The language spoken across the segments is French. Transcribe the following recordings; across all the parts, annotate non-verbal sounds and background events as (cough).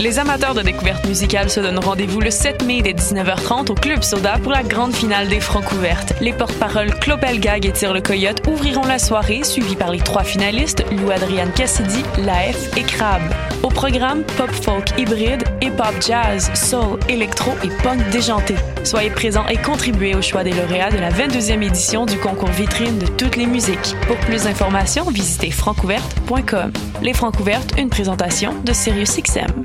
Les amateurs de découverte musicale se donnent rendez-vous le 7 mai dès 19h30 au Club Soda pour la grande finale des Francs ouvertes. Les porte-paroles Clopel Gag et Tire le Coyote ouvriront la soirée, suivis par les trois finalistes, Lou Adrienne Cassidy, Laef et Crab. Au programme, pop folk hybride, hip-hop jazz, soul, électro et punk déjanté. Soyez présents et contribuez au choix des lauréats de la 22e édition du concours vitrine de toutes les musiques. Pour plus d'informations, visitez francouverte.com. Les Francs ouvertes, une présentation de SiriusXM.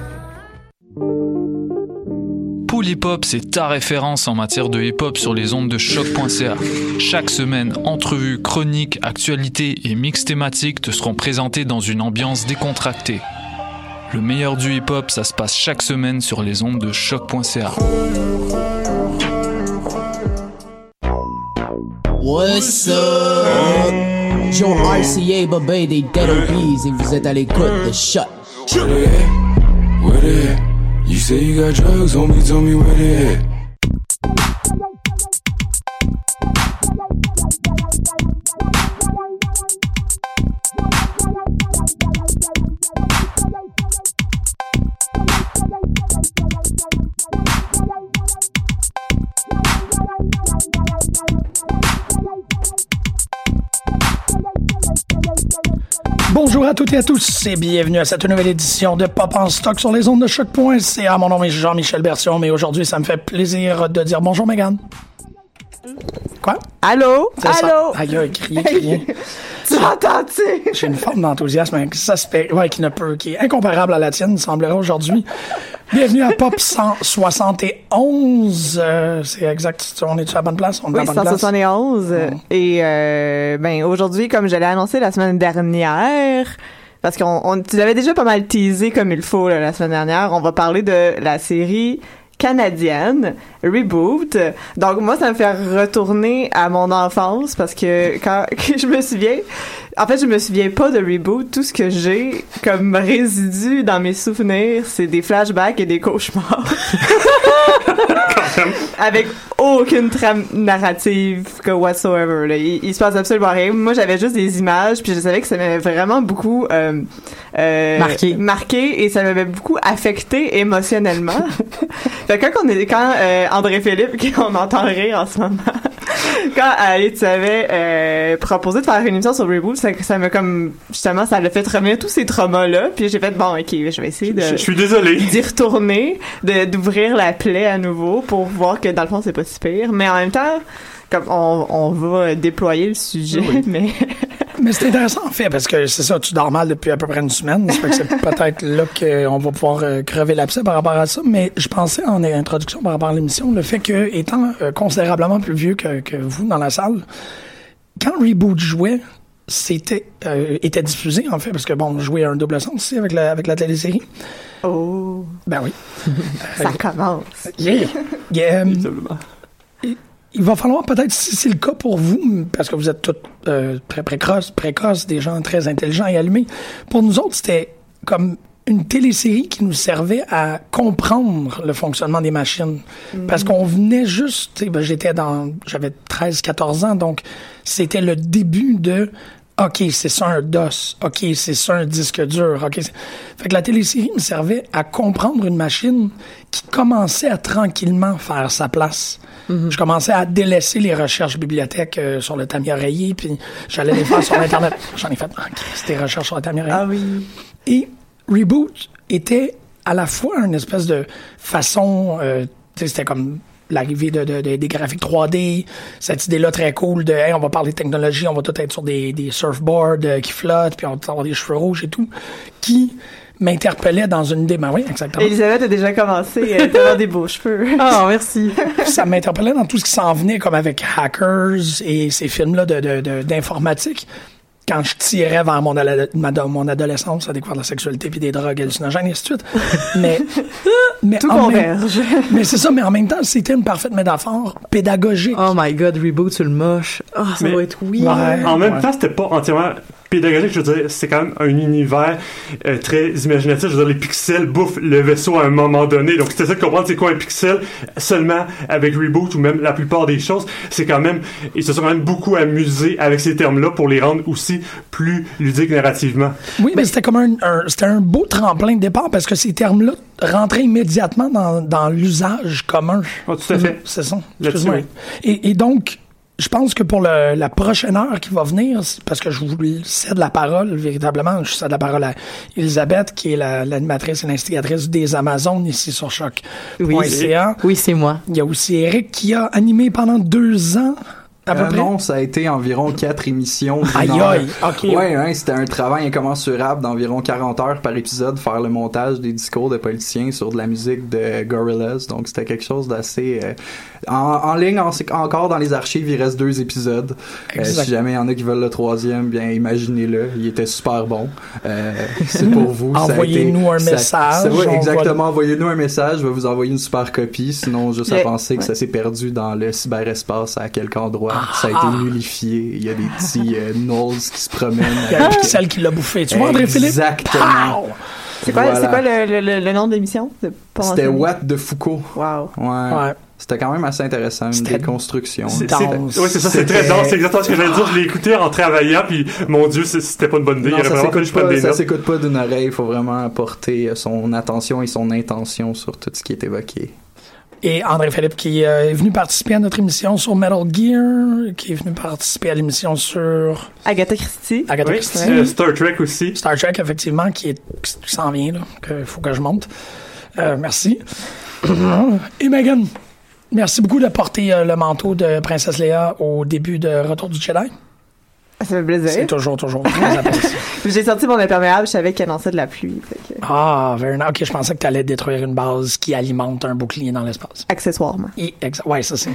Hip Hop, c'est ta référence en matière de hip hop sur les ondes de choc.ca. Chaque semaine, entrevues, chroniques, actualités et mix thématiques te seront présentés dans une ambiance décontractée. Le meilleur du hip hop, ça se passe chaque semaine sur les ondes de choc.ca. What's up? Joe RCA, des Dead et vous êtes à l'écoute de at? You say you got drugs me, tell me where they at. Bonjour à toutes et à tous et bienvenue à cette nouvelle édition de Pop en stock sur les ondes de choc.ca. Mon nom est Jean-Michel Bertion, mais aujourd'hui, ça me fait plaisir de dire bonjour, Megan. Quoi? Allô? Ça. Allô? Aïe, aïe, crier, crier. Tu m'entends, tu sais? J'ai une forme d'enthousiasme ouais, qui ne peut, qui est incomparable à la tienne, semblerait aujourd'hui. Bienvenue à Pop 171. euh, c'est exact. On est sur la bonne place? On est Oui, à la bonne place? 171. Ouais. Et euh, ben aujourd'hui, comme je l'ai annoncé la semaine dernière, parce qu'on on, tu l'avais déjà pas mal teasé comme il faut là, la semaine dernière, on va parler de la série canadienne Reboot. Donc moi ça me fait retourner à mon enfance parce que quand (laughs) que je me souviens en fait je me souviens pas de Reboot, tout ce que j'ai comme résidu dans mes souvenirs, c'est des flashbacks et des cauchemars. (laughs) (laughs) avec aucune trame narrative que whatsoever. Là. Il, il se passe absolument rien. Moi, j'avais juste des images, puis je savais que ça m'avait vraiment beaucoup euh, euh, Marqué. marqué et ça m'avait beaucoup affecté émotionnellement. (laughs) fait que quand on est, quand euh, André Philippe, (laughs) qu'on entend rire en ce moment, (laughs) quand Ali, tu avais euh, proposé de faire une émission sur Reboot, ça, ça m'a comme justement, ça l'a fait revenir tous ces traumas-là. Puis j'ai fait bon, ok, je vais essayer de Je suis désolé. d'y retourner, d'ouvrir la plaie à nouveau pour voir que dans le fond c'est pas si pire, mais en même temps comme on, on va déployer le sujet, (laughs) mais Mais c'est intéressant en fait parce que c'est ça, tu dors mal depuis à peu près une semaine. C'est (laughs) peut-être là qu'on va pouvoir euh, crever l'abcès par rapport à ça. Mais je pensais en introduction par rapport à l'émission, le fait que étant euh, considérablement plus vieux que, que vous dans la salle, quand Reboot jouait, c'était euh, était diffusé en fait parce que bon, on jouait un double sens aussi avec la avec la télésérie. oh, Ben oui. (laughs) ça commence. Yeah. Yeah, um, il- va falloir peut-être, si c'est le cas pour vous, parce que vous êtes tous euh, très précoces, précoces, des gens très intelligents et allumés, pour nous autres, c'était comme une télésérie qui nous servait à comprendre le fonctionnement des machines. Parce qu'on venait juste, tu sais, ben, j'étais dans, j'avais 13, 14 ans, donc c'était le début de OK, c'est ça un DOS. OK, c'est ça un disque dur. OK. Fait que la télésérie me servait à comprendre une machine qui commençait à tranquillement faire sa place. Je commençais à délaisser les recherches bibliothèques euh, sur le tamis oreiller, puis j'allais les faire sur (laughs) Internet. J'en ai fait, c'était des recherches sur le tamis oreiller. Ah oui. Et Reboot était à la fois une espèce de façon, euh, c'était comme l'arrivée de, de- de- des graphiques 3D, cette idée-là très cool de, hey, on va parler de technologie, on va tout être sur des, des surfboards euh, qui flottent, puis on va avoir des cheveux rouges et tout, qui m'interpellait dans une idée. Ben oui, exactement. Elisabeth a déjà commencé à avoir des beaux cheveux. (laughs) Ah, merci. ça m'interpellait dans tout ce qui s'en venait, comme avec Hackers et ces films-là de, de- de- d'informatique. quand je tirais vers mon, ala- ma- mon adolescence à découvrir la sexualité puis des drogues hallucinogènes et ainsi de suite. Mais, (laughs) mais Tout même- converge. (laughs) mais c'est ça, mais en même temps, c'était une parfaite métaphore pédagogique. Oh my god, reboot sur le moche. Ah, ça Mais- doit être oui. Ouais. En même Ouais. temps, c'était pas entièrement pédagogique, je veux dire, c'est quand même un univers euh, très imaginatif. Je veux dire, les pixels bouffent le vaisseau à un moment donné. Donc, c'était ça de comprendre c'est quoi un pixel seulement avec Reboot ou même la plupart des choses. C'est quand même, ils se sont quand même beaucoup amusés avec ces termes-là pour les rendre aussi plus ludiques narrativement. Oui, mais c'était comme un, un- c'était un beau tremplin de départ parce que ces termes-là rentraient immédiatement dans, dans l'usage commun. Oh, tout à fait. C'est ça. Et, et donc, je pense que pour le- la prochaine heure qui va venir, parce que je vous cède la parole, véritablement, je cède la parole à Elisabeth, qui est la- l'animatrice et l'instigatrice des Amazones ici sur Oui, choc.ca. oui, c'est moi. Il y a aussi Eric qui a animé pendant deux ans, à peu Euh, près. non, ça a été environ quatre émissions. Aïe, aïe, ok. Ouais, ouais, c'était un travail incommensurable d'environ 40 heures par épisode, faire le montage des discours de politiciens sur de la musique de Gorillaz. Donc c'était quelque chose d'assez... euh, en, en ligne, en- encore dans les archives, il reste deux épisodes. Euh, si jamais il y en a qui veulent le troisième, bien imaginez-le. Il était super bon. Euh, C'est (laughs) pour vous. Envoyez-nous un ça- message, ça- ouais, on va- exactement. Envoyez-nous un message. Je vais vous envoyer une super copie. Sinon, juste à Le- penser que ouais. ça s'est perdu dans le cyberespace à quelque endroit. Ah. ça a été nullifié. Il y a des petits euh, gnolls qui se promènent. Il y a un avec- pixel qui l'a bouffé. Tu vois, André-Philippe? Exactement. Pow! C'est quoi, Voilà. c'est quoi le, le, le, le nom de l'émission? C'était. Watt de Foucault. Wow. Ouais. Ouais. C'était quand même assez intéressant, une déconstruction. C'est, ouais, c'est ça, c'est très dense. C'est exactement ce que j'allais dire. Je l'ai écouté en travaillant, puis mon Dieu, c'était pas une bonne idée. Non, ça que s'écoute pas, ça s'écoute pas d'une oreille. Il faut vraiment porter euh, son attention et son intention sur tout ce qui est évoqué. Et André-Philippe qui euh, est venu participer à notre émission sur Metal Gear, qui est venu participer à l'émission sur Agatha Christie. Agatha Oui, Christie. euh, Star Trek aussi. Star Trek, effectivement, qui, est, qui s'en vient, là, qu'il faut que je monte. Euh, merci. Et Megan, merci beaucoup de porter euh, le manteau de Princesse Léa au début de Retour du Jedi. Ça fait plaisir. C'est toujours, toujours très (laughs) apprécié. J'ai sorti mon imperméable, je savais qu'il annonçait de la pluie. que- Ah, very nice. Ok, je pensais que tu allais détruire une base qui alimente un bouclier dans l'espace. Accessoirement. Et ouais, ça c'est.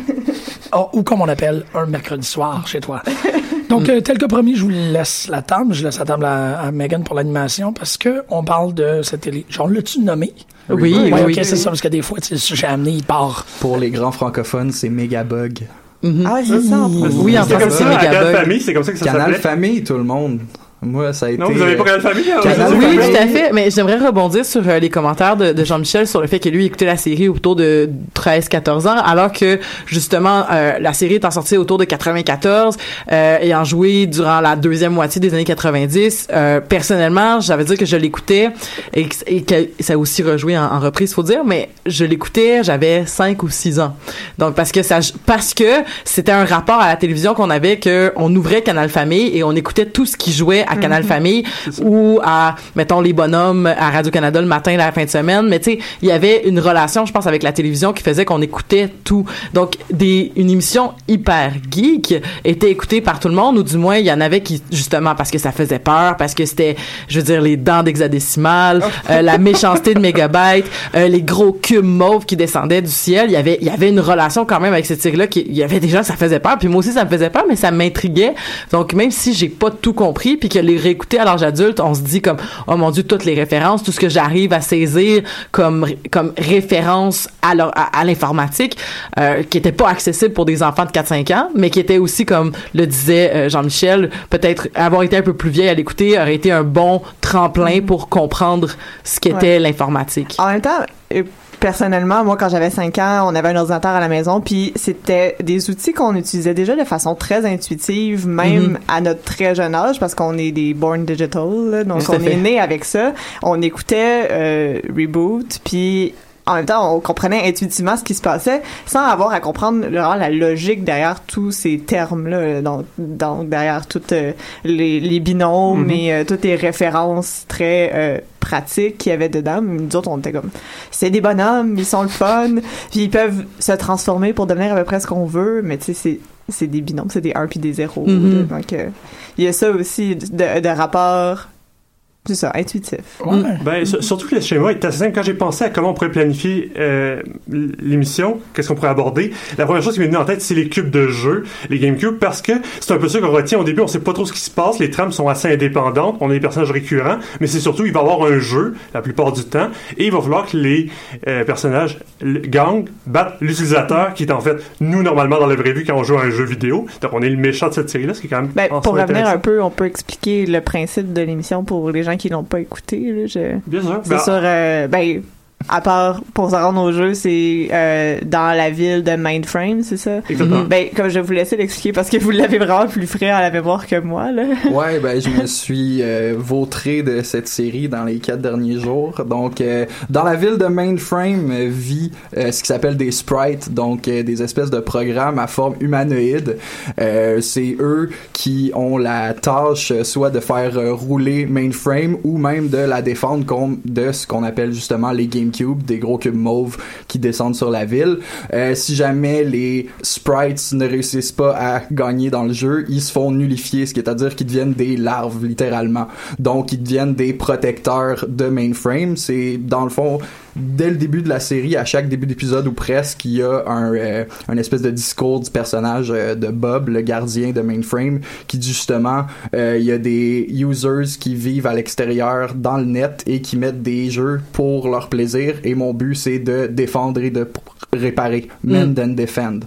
Ah, ou comme on appelle un mercredi soir chez toi. (laughs) Donc, euh, tel que promis, je vous laisse la table. Je laisse la table à, à Megan pour l'animation parce que on parle de cette télé. Genre, l'as-tu nommé? Oui, Ouais, oui, ok, oui. c'est ça, parce que des fois, tu sais, le sujet amené, il part. Pour les grands francophones, c'est Megabug. Ah ouais, c'est ça. en Mhm. plus. Oui, en C'est comme français, c'est ça, à Canal Megabug. Famille, c'est comme ça que ça Canal. Famille, tout le monde. Moi, ça a été... Non, vous avez pas euh, Canal Famille? hein? Oui, tout à fait. Mais j'aimerais rebondir sur euh, les commentaires de, de Jean-Michel sur le fait que lui écoutait la série autour de 13-14 ans, alors que justement euh, la série étant sortie autour de 94, euh, ayant joué durant la deuxième moitié des années 90, euh, personnellement, j'avais dit que je l'écoutais et, que- et que ça a aussi rejoué en, en reprise, faut dire, mais je l'écoutais, j'avais 5 ou 6 ans. Donc parce que ça parce que c'était un rapport à la télévision qu'on avait que on ouvrait Canal Famille et on écoutait tout ce qui jouait à Canal Famille ou à mettons les bonhommes à Radio Canada le matin la fin de semaine. Mais tu sais il y avait une relation je pense avec la télévision qui faisait qu'on écoutait tout. Donc des une émission hyper geek était écoutée par tout le monde ou du moins il y en avait qui justement parce que ça faisait peur parce que c'était je veux dire les dents d'hexadécimal euh, la méchanceté de mégabyte euh, les gros cubes mauves qui descendaient du ciel. Il y avait il y avait une relation quand même avec cette série là qui il y avait des gens ça faisait peur. Puis moi aussi ça me faisait peur mais ça m'intriguait. Donc même si j'ai pas tout compris puis que les réécouter à l'âge adulte on se dit comme oh mon dieu toutes les références tout ce que j'arrive à saisir comme comme référence à leur- à, à l'informatique euh, qui était pas accessible pour des enfants de 4-5 ans mais qui était aussi comme le disait euh, Jean-Michel peut-être avoir été un peu plus vieille à l'écouter aurait été un bon tremplin pour comprendre ce qu'était Ouais. l'informatique En même temps, euh, personnellement, moi, quand j'avais 5 ans, on avait un ordinateur à la maison, puis c'était des outils qu'on utilisait déjà de façon très intuitive, même Mhm. à notre très jeune âge, parce qu'on est des born digital, là, donc Tout on est né avec ça. On écoutait euh, Reboot, puis en même temps, on comprenait intuitivement ce qui se passait sans avoir à comprendre la logique derrière tous ces termes-là, donc, donc derrière toutes euh, les, les binômes Mhm. et euh, toutes les références très euh, pratiques qu'il y avait dedans. Mais Nous autres, on était comme, c'est des bonhommes, ils sont le fun, puis ils peuvent se transformer pour devenir à peu près ce qu'on veut, mais tu sais, c'est c'est des binômes, c'est des 1 puis des 0. Mhm. Donc, euh, il y a ça aussi de, de rapport C'est ça, intuitif. Ben, sur- surtout que le schéma est assez simple. Quand j'ai pensé à comment on pourrait planifier euh, l'émission, qu'est-ce qu'on pourrait aborder, la première chose qui m'est venue en tête, c'est les cubes de jeu, les GameCube, parce que c'est un peu ça qu'on retient. Au début, on sait pas trop ce qui se passe. Les trames sont assez indépendantes. On a des personnages récurrents, mais c'est surtout, il va y avoir un jeu la plupart du temps, et il va falloir que les euh, personnages le- gang battent l'utilisateur, qui est en fait nous normalement dans la vraie vie quand on joue à un jeu vidéo. Donc on est le méchant de cette série-là, ce qui est quand même Ben, en pour revenir un peu, on peut expliquer le principe de l'émission pour les gens qui l'ont pas écouté. Là, je... Bien sûr. C'est Ben, sur, euh, ben, à part pour se rendre au jeu, c'est euh, dans la ville de Mindframe, c'est ça? Exactement. Ben, comme je vous laisser l'expliquer parce que vous l'avez vraiment plus frais à la mémoire que moi, là. (laughs) Ouais, ben je me suis euh, vautré de cette série dans les quatre derniers jours. Donc, euh, dans la ville de Mainframe vit euh, ce qui s'appelle des sprites, donc des espèces de programmes à forme humanoïde. C'est eux qui ont la tâche soit de faire rouler Mainframe ou même de la défendre contre de ce qu'on appelle justement les Des gros cubes mauves qui descendent sur la ville. Euh, si jamais les sprites ne réussissent pas à gagner dans le jeu, ils se font nullifier, ce qui est à dire qu'ils deviennent des larves littéralement. Donc ils deviennent des protecteurs de mainframe. C'est dans le fond dès le début de la série, à chaque début d'épisode ou presque, il y a un, euh, un espèce de discours du personnage euh, de Bob, le gardien de Mainframe, qui dit justement, euh, il y a des users qui vivent à l'extérieur dans le net et qui mettent des jeux pour leur plaisir. Et mon but, c'est de défendre et de réparer. Mend and defend.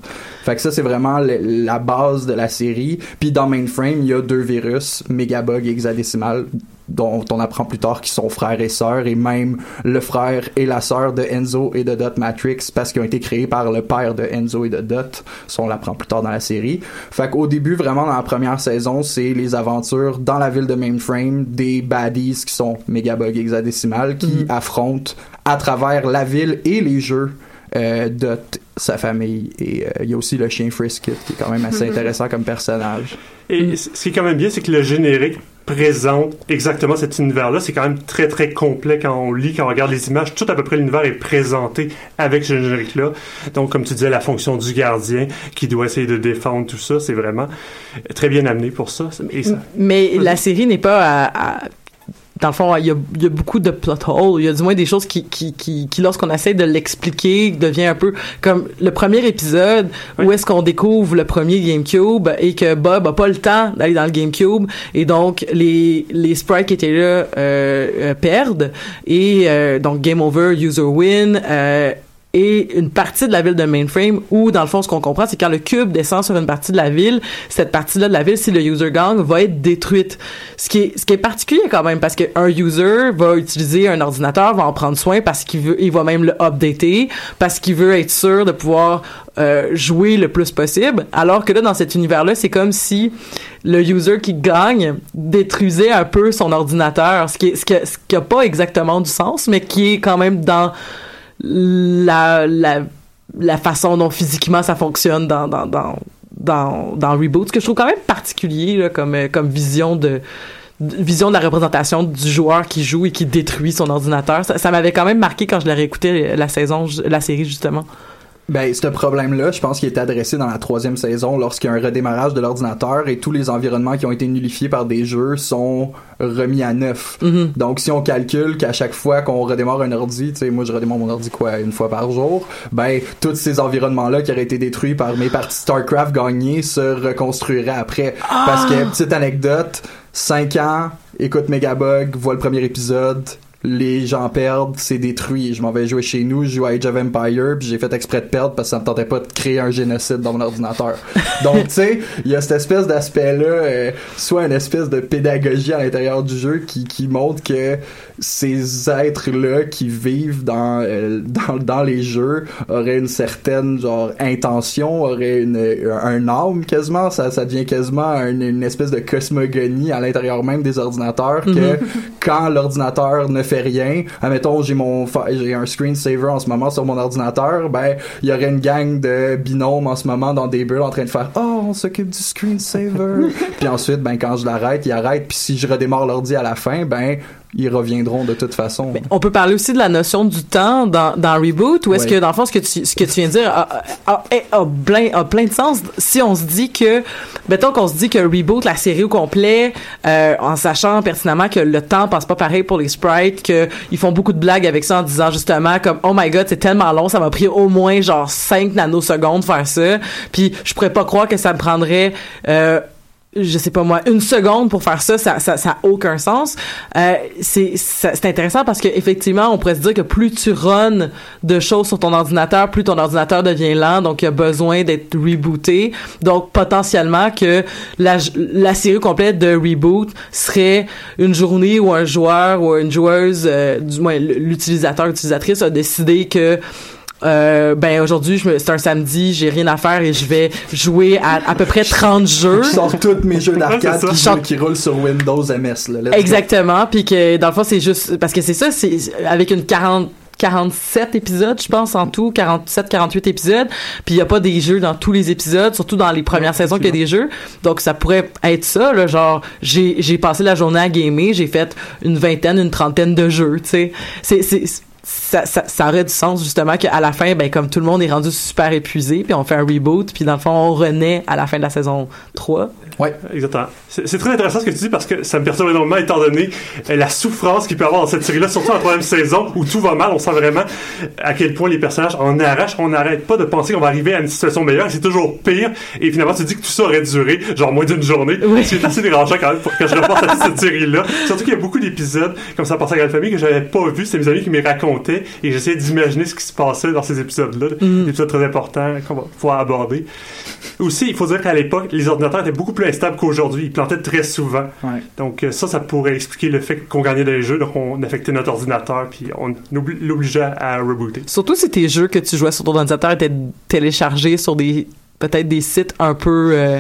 Fait que ça, c'est vraiment le- la base de la série. Puis dans Mainframe, il y a deux virus, Megabug et Hexadécimal, dont on apprend plus tard qu'ils sont frères et sœurs, et même le frère et la sœur de Enzo et de Dot Matrix, parce qu'ils ont été créés par le père de Enzo et de Dot. Ça, on l'apprend plus tard dans la série. Fait qu'au début, vraiment, dans la première saison, c'est les aventures dans la ville de Mainframe des baddies qui sont Megabug Hexadécimal, qui affrontent à travers la ville et les jeux euh, Dot, sa famille, et euh, il y a aussi le chien Frisket, qui est quand même assez intéressant comme personnage. Et c- ce qui est quand même bien, c'est que le générique présente exactement cet univers-là. C'est quand même très très complet quand on lit, quand on regarde les images. Tout à peu près l'univers est présenté avec ce générique-là. Donc, comme tu disais, la fonction du gardien qui doit essayer de défendre tout ça, c'est vraiment très bien amené pour ça. Et ça- Mais la série n'est pas à, à- dans le fond, il y, a, il y a beaucoup de plot holes. Il y a du moins des choses qui, qui, qui, qui lorsqu'on essaie de l'expliquer, devient un peu comme le premier épisode où est-ce qu'on découvre le premier GameCube et que Bob a pas le temps d'aller dans le GameCube et donc les, les sprites qui étaient là euh, euh, perdent et euh, donc game over, user win. Et une partie de la ville de Mainframe où, dans le fond, ce qu'on comprend, c'est quand le cube descend sur une partie de la ville, cette partie-là de la ville, si le user gang, va être détruite. Ce qui est, ce qui est particulier quand même, parce qu'un user va utiliser un ordinateur, va en prendre soin parce qu'il veut, il va même le updater, parce qu'il veut être sûr de pouvoir euh, jouer le plus possible. Alors que là, dans cet univers-là, c'est comme si le user qui gagne détruisait un peu son ordinateur, ce qui est, ce qui a, ce qui a pas exactement du sens, mais qui est quand même dans la, façon dont physiquement ça fonctionne dans, dans, dans, dans, Reboot, ce que je trouve quand même particulier comme, euh, vision de la représentation du joueur qui joue et qui détruit son ordinateur. Ça, ça m'avait quand même marqué quand je l'ai réécouté la saison, la série justement. Ben, ce problème-là, je pense qu'il est adressé dans la troisième saison lorsqu'il y a un redémarrage de l'ordinateur et tous les environnements qui ont été nullifiés par des jeux sont remis à neuf. Donc, si on calcule qu'à chaque fois qu'on redémarre un ordi, tu sais, moi je redémarre mon ordi quoi, une fois par jour, ben, tous ces environnements-là qui auraient été détruits par mes parties StarCraft gagnées se reconstruiraient après. Parce que, petite anecdote, 5 ans, écoute Megabug, vois le premier épisode, les gens perdent, c'est détruit. Je m'en vais jouer chez nous, je joue à Age of Empire, puis j'ai fait exprès de perdre parce que ça me tentait pas de créer un génocide dans mon ordinateur. (laughs) Donc, tu sais, il y a cette espèce d'aspect-là, euh, soit une espèce de pédagogie à l'intérieur du jeu qui, qui montre que ces êtres-là qui vivent dans, euh, dans, dans les jeux auraient une certaine, genre, intention, auraient une, un âme quasiment, ça, ça devient quasiment une, une espèce de cosmogonie à l'intérieur même des ordinateurs que Mhm. quand l'ordinateur ne fait rien, admettons j'ai mon j'ai un screensaver en ce moment sur mon ordinateur, ben il y aurait une gang de binômes en ce moment dans des bulles en train de faire "Oh, on s'occupe du screensaver." (laughs) puis ensuite ben quand je l'arrête, il arrête, puis si je redémarre l'ordi à la fin, ben ils reviendront de toute façon. On peut parler aussi de la notion du temps dans, dans Reboot, ou est-ce Ouais. que, dans le fond, ce que tu, ce que tu viens de dire a, a- a- a plein, a plein de sens si on se dit que, mettons qu'on se dit que Reboot, la série au complet, euh, en sachant pertinemment que le temps passe pas pareil pour les sprites, que ils font beaucoup de blagues avec ça en disant justement comme, oh my god, c'est tellement long, ça m'a pris au moins genre 5 nanosecondes faire ça, puis je pourrais pas croire que ça me prendrait, euh, je sais pas moi, une seconde pour faire ça, ça, ça, ça aucun sens. Euh, c'est, c'est intéressant parce que effectivement, on pourrait se dire que plus tu runs de choses sur ton ordinateur, plus ton ordinateur devient lent, donc il a besoin d'être rebooté. Donc potentiellement que la, la série complète de reboot serait une journée où un joueur ou une joueuse, euh, du moins l'utilisateur, l'utilisatrice a décidé que euh, ben aujourd'hui je me- c'est un samedi j'ai rien à faire et je vais jouer à à peu près 30 jeux Je sors tous mes jeux d'arcade Ouais, qui, qui roulent sur Windows MS. Là. Exactement, puis que dans le fond c'est juste parce que c'est ça, c'est avec une 40 47 épisodes, je pense en tout, 47 48 épisodes, puis il y a pas des jeux dans tous les épisodes, surtout dans les premières saisons qu'il y a des jeux. Donc ça pourrait être ça là, genre j'ai j'ai passé la journée à gamer, j'ai fait une vingtaine, une trentaine de jeux, tu sais. C'est c'est ça, ça, ça aurait du sens justement qu'à la fin, ben comme tout le monde est rendu super épuisé, puis on fait un reboot, puis dans le fond on renaît à la fin de la saison 3. Ouais. Exactement. C'est c'est très intéressant ce que tu dis parce que ça me perturbe énormément étant donné euh, la souffrance qu'il peut y avoir dans cette série-là, surtout en troisième saison où tout va mal. On sent vraiment à quel point les personnages en arrachent. On n'arrête pas de penser qu'on va arriver à une situation meilleure c'est toujours pire. Et finalement, tu te dis que tout ça aurait duré genre moins d'une journée. C'est assez dérangeant quand même pour que je repense à cette série-là. Surtout qu'il y a beaucoup d'épisodes comme ça passait à la famille que j'avais pas vu. C'était mes amis qui me les et j'essayais d'imaginer ce qui se passait dans ces épisodes-là. Des épisodes très importants qu'on va pouvoir aborder. Aussi, il faut dire qu'à l'époque, les ordinateurs étaient beaucoup plus instables qu'aujourd'hui. Ils plantaient très souvent. Donc euh, ça, ça pourrait expliquer le fait qu'on gagnait des jeux, donc on affectait notre ordinateur, puis on obli- l'obligeait à rebooter. Surtout si tes jeux que tu jouais sur ton ordinateur étaient téléchargés sur des peut-être des sites un peu euh,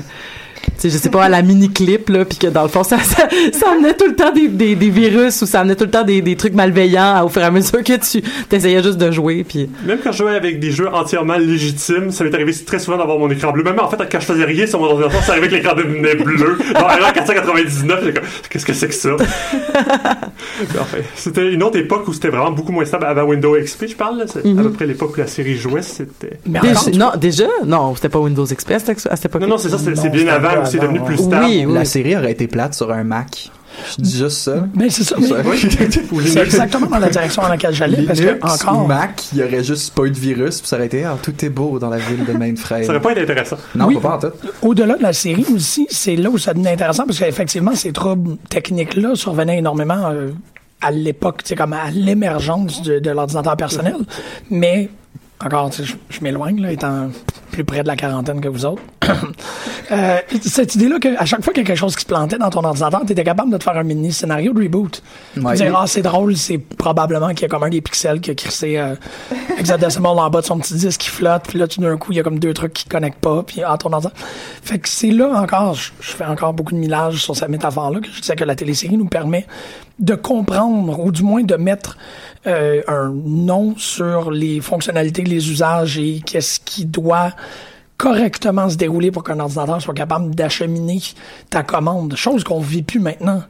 sais je sais pas à la mini clip là puis que dans le fond ça, ça ça amenait tout le temps des, des, des virus ou ça amenait tout le temps des, des trucs malveillants au fur et à mesure que tu t'essayais juste de jouer puis Même quand je jouais avec des jeux entièrement légitimes, ça m'est arrivé très souvent d'avoir mon écran bleu. Même en fait, quand je faisais rien sur mon ordinateur, ça arrivait que l'écran devenait bleu. Erreur 499, j'étais comme, qu'est-ce que c'est que ça? (laughs) Enfin, c'était une autre époque où c'était vraiment beaucoup moins stable avant Windows XP, je parle. là. C'est à peu près l'époque où la série jouait, c'était... Déjà- non déjà non c'était pas Windows XP à cette époque Non, non, c'est ça, c'est bien avant c'est devenu plus stable. oui, oui. La série aurait été plate sur un Mac. Je dis juste ça. Mais c'est ça, mais- C'est exactement dans la direction dans laquelle j'allais, parce que encore. Mac, il y aurait juste pas eu de virus, puis ça aurait été ah, tout est beau dans la ville de Mainframe. Ça aurait pas été intéressant. Non, Oui. pas en tout. Au-delà de la série aussi, c'est là où ça devient intéressant parce qu'effectivement, ces troubles techniques-là survenaient énormément euh, à l'époque, sais, comme à l'émergence de, de l'ordinateur personnel. Mais, encore, tu sais, je, je m'éloigne, là, étant plus près de la quarantaine que vous autres. (coughs) Euh, cette idée-là qu'à chaque fois qu'il y a quelque chose qui se plantait dans ton ordinateur, tu étais capable de te faire un mini scénario de reboot. Ouais. Dire, ah, c'est drôle, c'est probablement qu'il y a comme un des pixels qui a crissé euh, hexadécimal en bas de son petit disque qui flotte, puis là, tout d'un coup, il y a comme deux trucs qui connectent pas, puis ah, ton ordinateur. Fait que c'est là encore, je, je fais encore beaucoup de millage sur cette métaphore-là, que je disais que la télésérie nous permet de comprendre, ou du moins de mettre euh, un nom sur les fonctionnalités, les usages et qu'est-ce qui doit correctement se dérouler pour qu'un ordinateur soit capable d'acheminer ta commande, chose qu'on vit plus maintenant.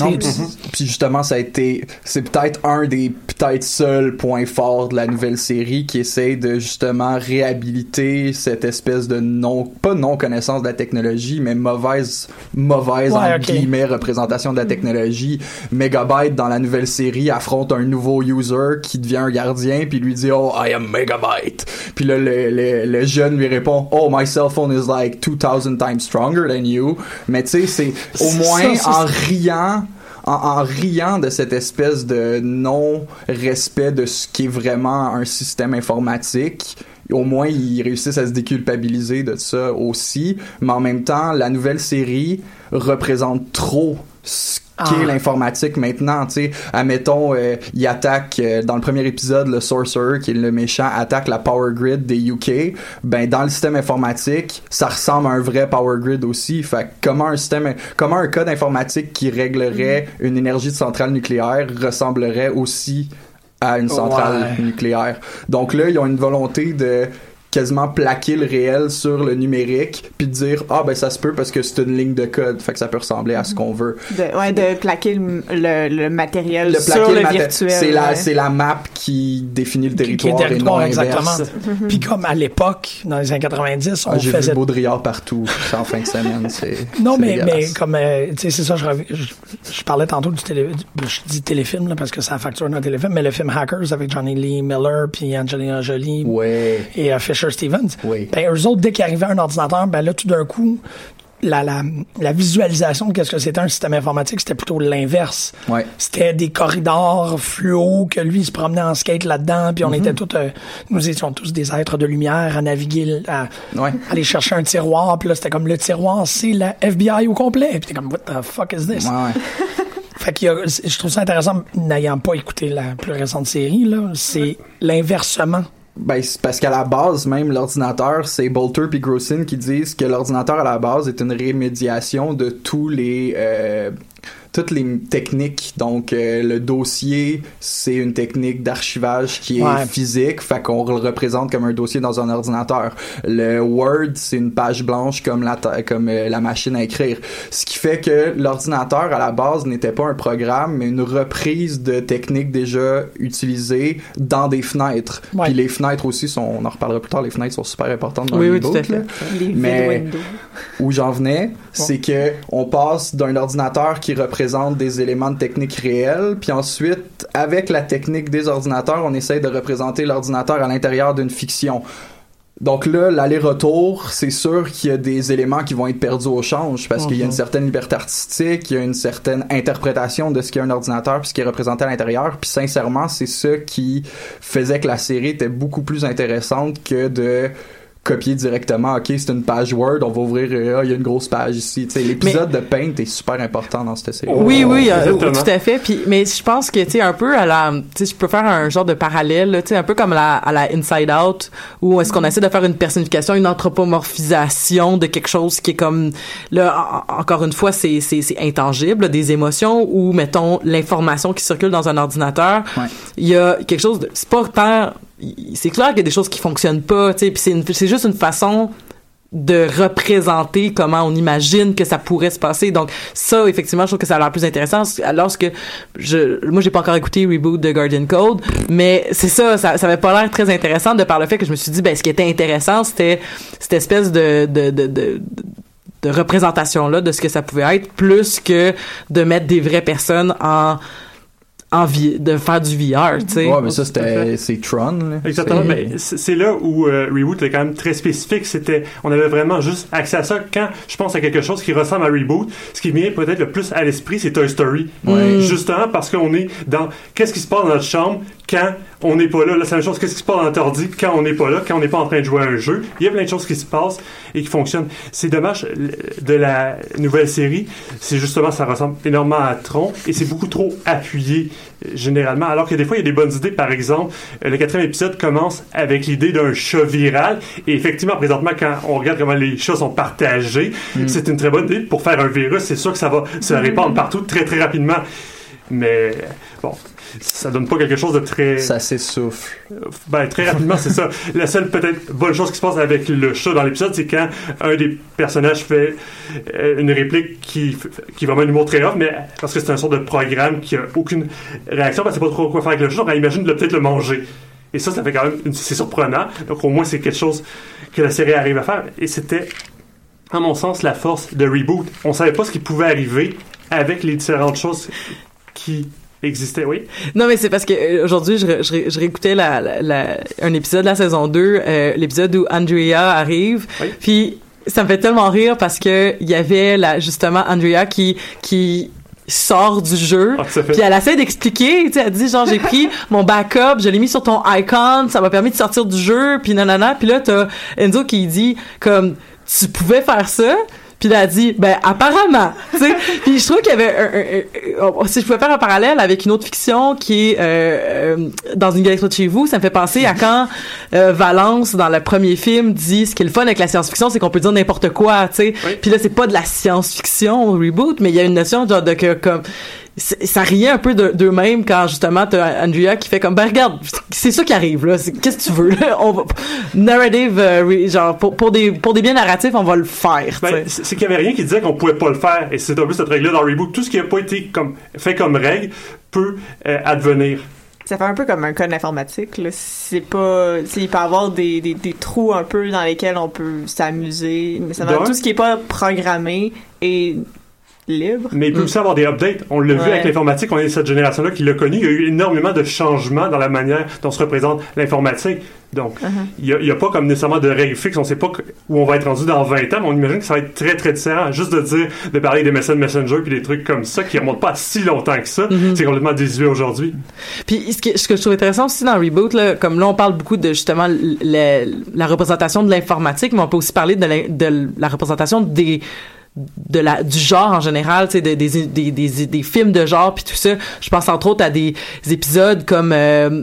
Non, puis- justement, ça a été, c'est peut-être un des peut-être seuls points forts de la nouvelle série qui essaie de justement réhabiliter cette espèce de non, pas non connaissance de la technologie, mais mauvaise, mauvaise Ouais, guillemets représentation de la technologie. Megabyte dans la nouvelle série affronte un nouveau user qui devient un gardien puis lui dit oh I am Megabyte. Puis là le, le, le jeune lui répond oh my cell phone is like 2000 times stronger than you. Mais tu sais c'est au moins ça, en riant en, en riant de cette espèce de non-respect de ce qui est vraiment un système informatique, au moins ils réussissent à se déculpabiliser de ça aussi, mais en même temps, la nouvelle série représente trop ce qu'est Ah. l'informatique maintenant, tu sais, admettons, euh, il attaque, euh, dans le premier épisode, le Sorcerer, qui est le méchant, attaque la power grid des UK, ben, dans le système informatique, ça ressemble à un vrai power grid aussi, fait que comment un système, comment un code informatique qui réglerait une énergie de centrale nucléaire ressemblerait aussi à une centrale Ouais. nucléaire? Donc là, ils ont une volonté de quasiment plaquer le réel sur le numérique puis dire ah ben ça se peut parce que c'est une ligne de code fait que ça peut ressembler à ce qu'on veut. De, ouais, de plaquer le, le, le matériel sur le le maté- virtuel. c'est la c'est la map qui définit le qui est territoire, territoire, et non exactement. l'inverse Puis comme à l'époque, dans les années 90, on Ah, j'ai faisait vu Baudrillard partout en fin de semaine c'est (laughs) Non, mais, mais comme, euh, tu sais, c'est ça, je, rev- je, je parlais tantôt du télé, du- je dis téléfilm, là, parce que ça facture dans le téléfilm, mais le film Hackers avec Johnny Lee Miller puis Angelina Jolie. Ouais. Et euh, Fisher Stevens. Oui. Ben, eux autres, dès qu'il arrivait un ordinateur, ben là, tout d'un coup, la, la, la visualisation de qu'est-ce que c'était un système informatique, c'était plutôt l'inverse. ouais C'était des corridors fluo que lui il se promenait en skate là-dedans, puis on Mm-hmm. était tous, euh, nous étions tous des êtres de lumière à naviguer, à ouais aller chercher un tiroir, puis là c'était comme le tiroir, c'est la FBI au complet, puis t'es comme what the fuck is this? ouais. (laughs) Fait qu'il je trouve ça intéressant, n'ayant pas écouté la plus récente série là, c'est l'inversement. Ben, parce qu'à la base, même l'ordinateur, c'est Bolter puis Grossin qui disent que l'ordinateur à la base est une rémédiation de tous les euh, toutes les techniques. Donc, euh, le dossier, c'est une technique d'archivage qui est Ouais. physique, fait qu'on le représente comme un dossier dans un ordinateur. Le Word, c'est une page blanche comme la comme euh, la machine à écrire. Ce qui fait que l'ordinateur à la base n'était pas un programme, mais une reprise de techniques déjà utilisées dans des fenêtres. Ouais. Puis les fenêtres aussi sont, on en reparlera plus tard, les fenêtres sont super importantes dans Oui, oui, tout à fait. Les Mais-. Où j'en venais, c'est que on passe d'un ordinateur qui représente des éléments de technique réels, puis ensuite, avec la technique des ordinateurs, on essaye de représenter l'ordinateur à l'intérieur d'une fiction. Donc là, l'aller-retour, c'est sûr qu'il y a des éléments qui vont être perdus au change parce qu'il y a une certaine liberté artistique, il y a une certaine interprétation de ce qu'est un ordinateur puis ce qui est représenté à l'intérieur. Puis sincèrement, c'est ça qui faisait que la série était beaucoup plus intéressante que de copier directement. Ok, c'est une page Word, on va ouvrir. euh, Ah, il y a une grosse page ici. Tu sais, l'épisode de Paint est super important dans cette série. Oui, oui, euh, tout à fait. Puis, mais je pense que tu sais un peu à la, tu sais, je peux faire un genre de parallèle, tu sais, un peu comme la, à la Inside Out, où est-ce qu'on essaie de faire une personnification, une anthropomorphisation de quelque chose qui est comme, là, en- encore une fois, c'est c'est c'est intangible, là, des émotions ou mettons l'information qui circule dans un ordinateur. Ouais. Il y a quelque chose de, c'est pas tant, c'est clair qu'il y a des choses qui fonctionnent pas, tu sais, puis c'est juste une façon de représenter comment on imagine que ça pourrait se passer. Donc ça, effectivement, je trouve que ça a l'air plus intéressant. Lorsque je, moi, j'ai pas encore écouté Reboot de Guardian Code, mais c'est ça, ça, ça avait pas l'air très intéressant de par le fait que je me suis dit, ben, ce qui était intéressant, c'était cette espèce de, de, de, de de représentation là de ce que ça pouvait être plus que de mettre des vraies personnes en en de faire du VR tu sais Ouais, mais ça, c'était, c'est Tron, là. Exactement. C'est- Ben, c'est c'est là où euh, Reboot était quand même très spécifique. C'était, on avait vraiment juste accès à ça. Quand je pense à quelque chose qui ressemble à Reboot, ce qui vient peut-être le plus à l'esprit, c'est Toy Story. Ouais. Justement parce qu'on est dans qu'est-ce qui se passe dans notre chambre? Quand on n'est pas là. Là, c'est la même chose. Qu'est-ce qui se passe dans notre ordi quand on n'est pas là, quand on n'est pas en train de jouer à un jeu? Il y a plein de choses qui se passent et qui fonctionnent. C'est dommage le- de la nouvelle série. C'est justement, ça ressemble énormément à Tron et c'est beaucoup trop appuyé euh, généralement. Alors que des fois, il y a des bonnes idées. Par exemple, euh, le quatrième épisode commence avec l'idée d'un chat viral. Et effectivement, présentement, quand on regarde comment les chats sont partagés, c'est une très bonne idée. Pour faire un virus, c'est sûr que ça va se répandre (laughs) partout très très rapidement. Mais bon, ça donne pas quelque chose de très. Ça s'essouffle. Ben, très rapidement, c'est ça. La seule peut-être bonne chose qui se passe avec le chat dans l'épisode, c'est quand un des personnages fait euh, une réplique qui, qui est vraiment un humour très off, mais parce que c'est un sort de programme qui a aucune réaction, parce que c'est pas trop quoi faire avec le chat, donc elle imagine de peut-être le manger. Et ça, ça fait quand même, une- c'est surprenant. Donc au moins, c'est quelque chose que la série arrive à faire. Et c'était, à mon sens, la force de Reboot. On savait pas ce qui pouvait arriver avec les différentes choses qui existaient, oui. Non, mais c'est parce que euh, aujourd'hui, je, je, je réécoutais la, la, la- un épisode de la saison 2, euh, l'épisode où Andrea arrive, Oui. puis ça me fait tellement rire parce que il y avait la, justement Andrea qui qui sort du jeu. Ah, puis elle essaie d'expliquer tu sais elle dit genre j'ai pris (laughs) mon backup je l'ai mis sur ton icon ça m'a permis de sortir du jeu puis nanana. Puis là t'as Enzo qui dit comme tu pouvais faire ça? Puis là, elle dit, ben, apparemment, (laughs) tu sais. Puis je trouve qu'il y avait un, un- un- si je pouvais faire un parallèle avec une autre fiction qui est euh, euh, dans une galaxie de chez vous, ça me fait penser à quand euh, Valence, dans le premier film, dit ce qui est le fun avec la science-fiction, c'est qu'on peut dire n'importe quoi, tu sais. Oui. Puis là, c'est pas de la science-fiction, reboot, mais il y a une notion genre de que, comme, ça riait un peu de- d'eux-mêmes quand justement t'as Andrea qui fait comme ben regarde c'est ça qui arrive là qu'est-ce que tu veux là? On va narrative euh, re- genre pour, pour des pour des biens narratifs on va le faire. Ben, c'est qu'il y avait rien qui disait qu'on pouvait pas le faire. Et c'est un peu cette règle-là dans Reboot. Tout ce qui n'a pas été comme, fait comme règle peut euh, advenir. Ça fait un peu comme un code informatique. Là. C'est pas, c'est- il peut y avoir des, des, des trous un peu dans lesquels on peut s'amuser. Mais ça tout ce qui est pas programmé est libre. Mais il peut aussi avoir des updates. On l'a vu avec l'informatique, on est cette génération-là qui l'a connu. Il y a eu énormément de changements dans la manière dont se représente l'informatique. Donc, Uh-huh. il n'y a, il y a pas comme nécessairement de règles fixes. On ne sait pas que- où on va être rendu dans 20 ans, mais on imagine que ça va être très, très différent. Juste de dire, de parler des messages Messenger puis des trucs comme ça qui remontent pas si longtemps que ça, Mhm. c'est complètement désuet aujourd'hui. Puis ce que, ce que je trouve intéressant aussi dans Reboot, là, comme là on parle beaucoup de justement la représentation de l'informatique, mais on peut aussi parler de la, de la représentation des de la du genre en général, tu sais, de- des, des, des, des films de genre puis tout ça. Je pense entre autres à des épisodes comme euh,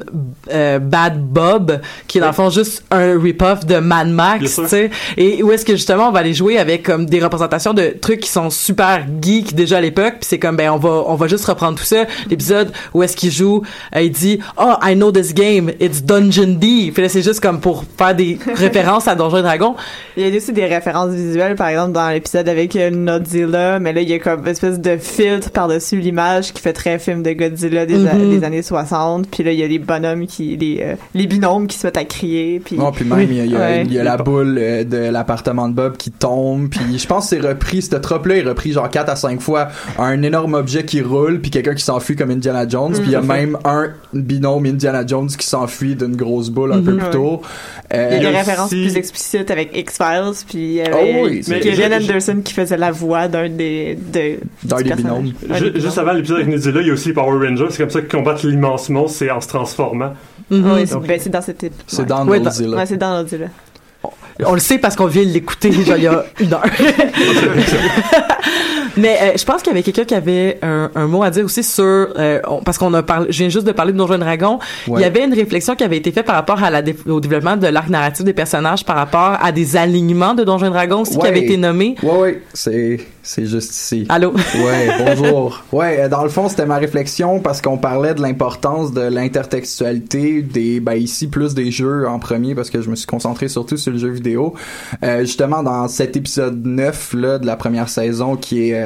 euh, Bad Bob, qui est dans le fond juste un rip-off de Mad Max, tu sais, et où est-ce que justement on va aller jouer avec comme des représentations de trucs qui sont super geeks déjà à l'époque, puis c'est comme ben on va on va juste reprendre tout ça. L'épisode où est-ce qu'il joue, euh, il dit oh I know this game, it's Dungeon D. Puis là c'est juste comme pour faire des (laughs) références à Donjons et Dragons. Il y a aussi des références visuelles, par exemple, dans l'épisode avec euh, Godzilla, mais là, il y a comme une espèce de filtre par-dessus l'image qui fait très film de Godzilla des, Mhm. des années 60. Puis là, il y a les bonhommes qui, les, euh, les binômes qui se mettent à crier. Puis, Non, puis même, il y a, il y a- Ouais. il y a la boule euh, de l'appartement de Bob qui tombe, puis je pense que c'est repris, ce trope-là est repris genre 4 à 5 fois, un énorme objet qui roule, puis quelqu'un qui s'enfuit comme Indiana Jones, puis il y a Mhm. même un binôme Indiana Jones qui s'enfuit d'une grosse boule un peu Mhm. plus tôt. Euh, Il y a des références plus explicites avec X-Files, puis avait Oh oui, Kevin Anderson qui faisait la voix d'un des, de, D'un des binômes. Binômes. Juste avant l'épisode avec Godzilla, il y a aussi Power Rangers. C'est comme ça qu'ils combattent l'immense monstre, c'est en se transformant. Mhm. Ouais, c'est Donc- ben, c'est dans cette C'est dans Ouais, Godzilla. Ouais, c'est dans Godzilla. On le sait parce qu'on vient de l'écouter il y a une heure. (laughs) (laughs) Mais euh, je pense qu'il y avait quelqu'un qui avait un, un mot à dire aussi sur euh, on- parce qu'on a parlé, je viens juste de parler de Donjons et Dragons. Il Ouais. y avait une réflexion qui avait été faite par rapport à la dé- au développement de l'arc narratif des personnages, par rapport à des alignements de Donjons et Dragons aussi qui Ouais. avaient été nommés. Ouais, ouais, c'est, c'est juste ici. Allô? Ouais, (laughs) bonjour. Ouais, euh, dans le fond, c'était ma réflexion parce qu'on parlait de l'importance de l'intertextualité des, ben ici plus des jeux en premier parce que je me suis concentré surtout sur le jeu vidéo. Euh, justement, dans cet épisode 9 là de la première saison qui est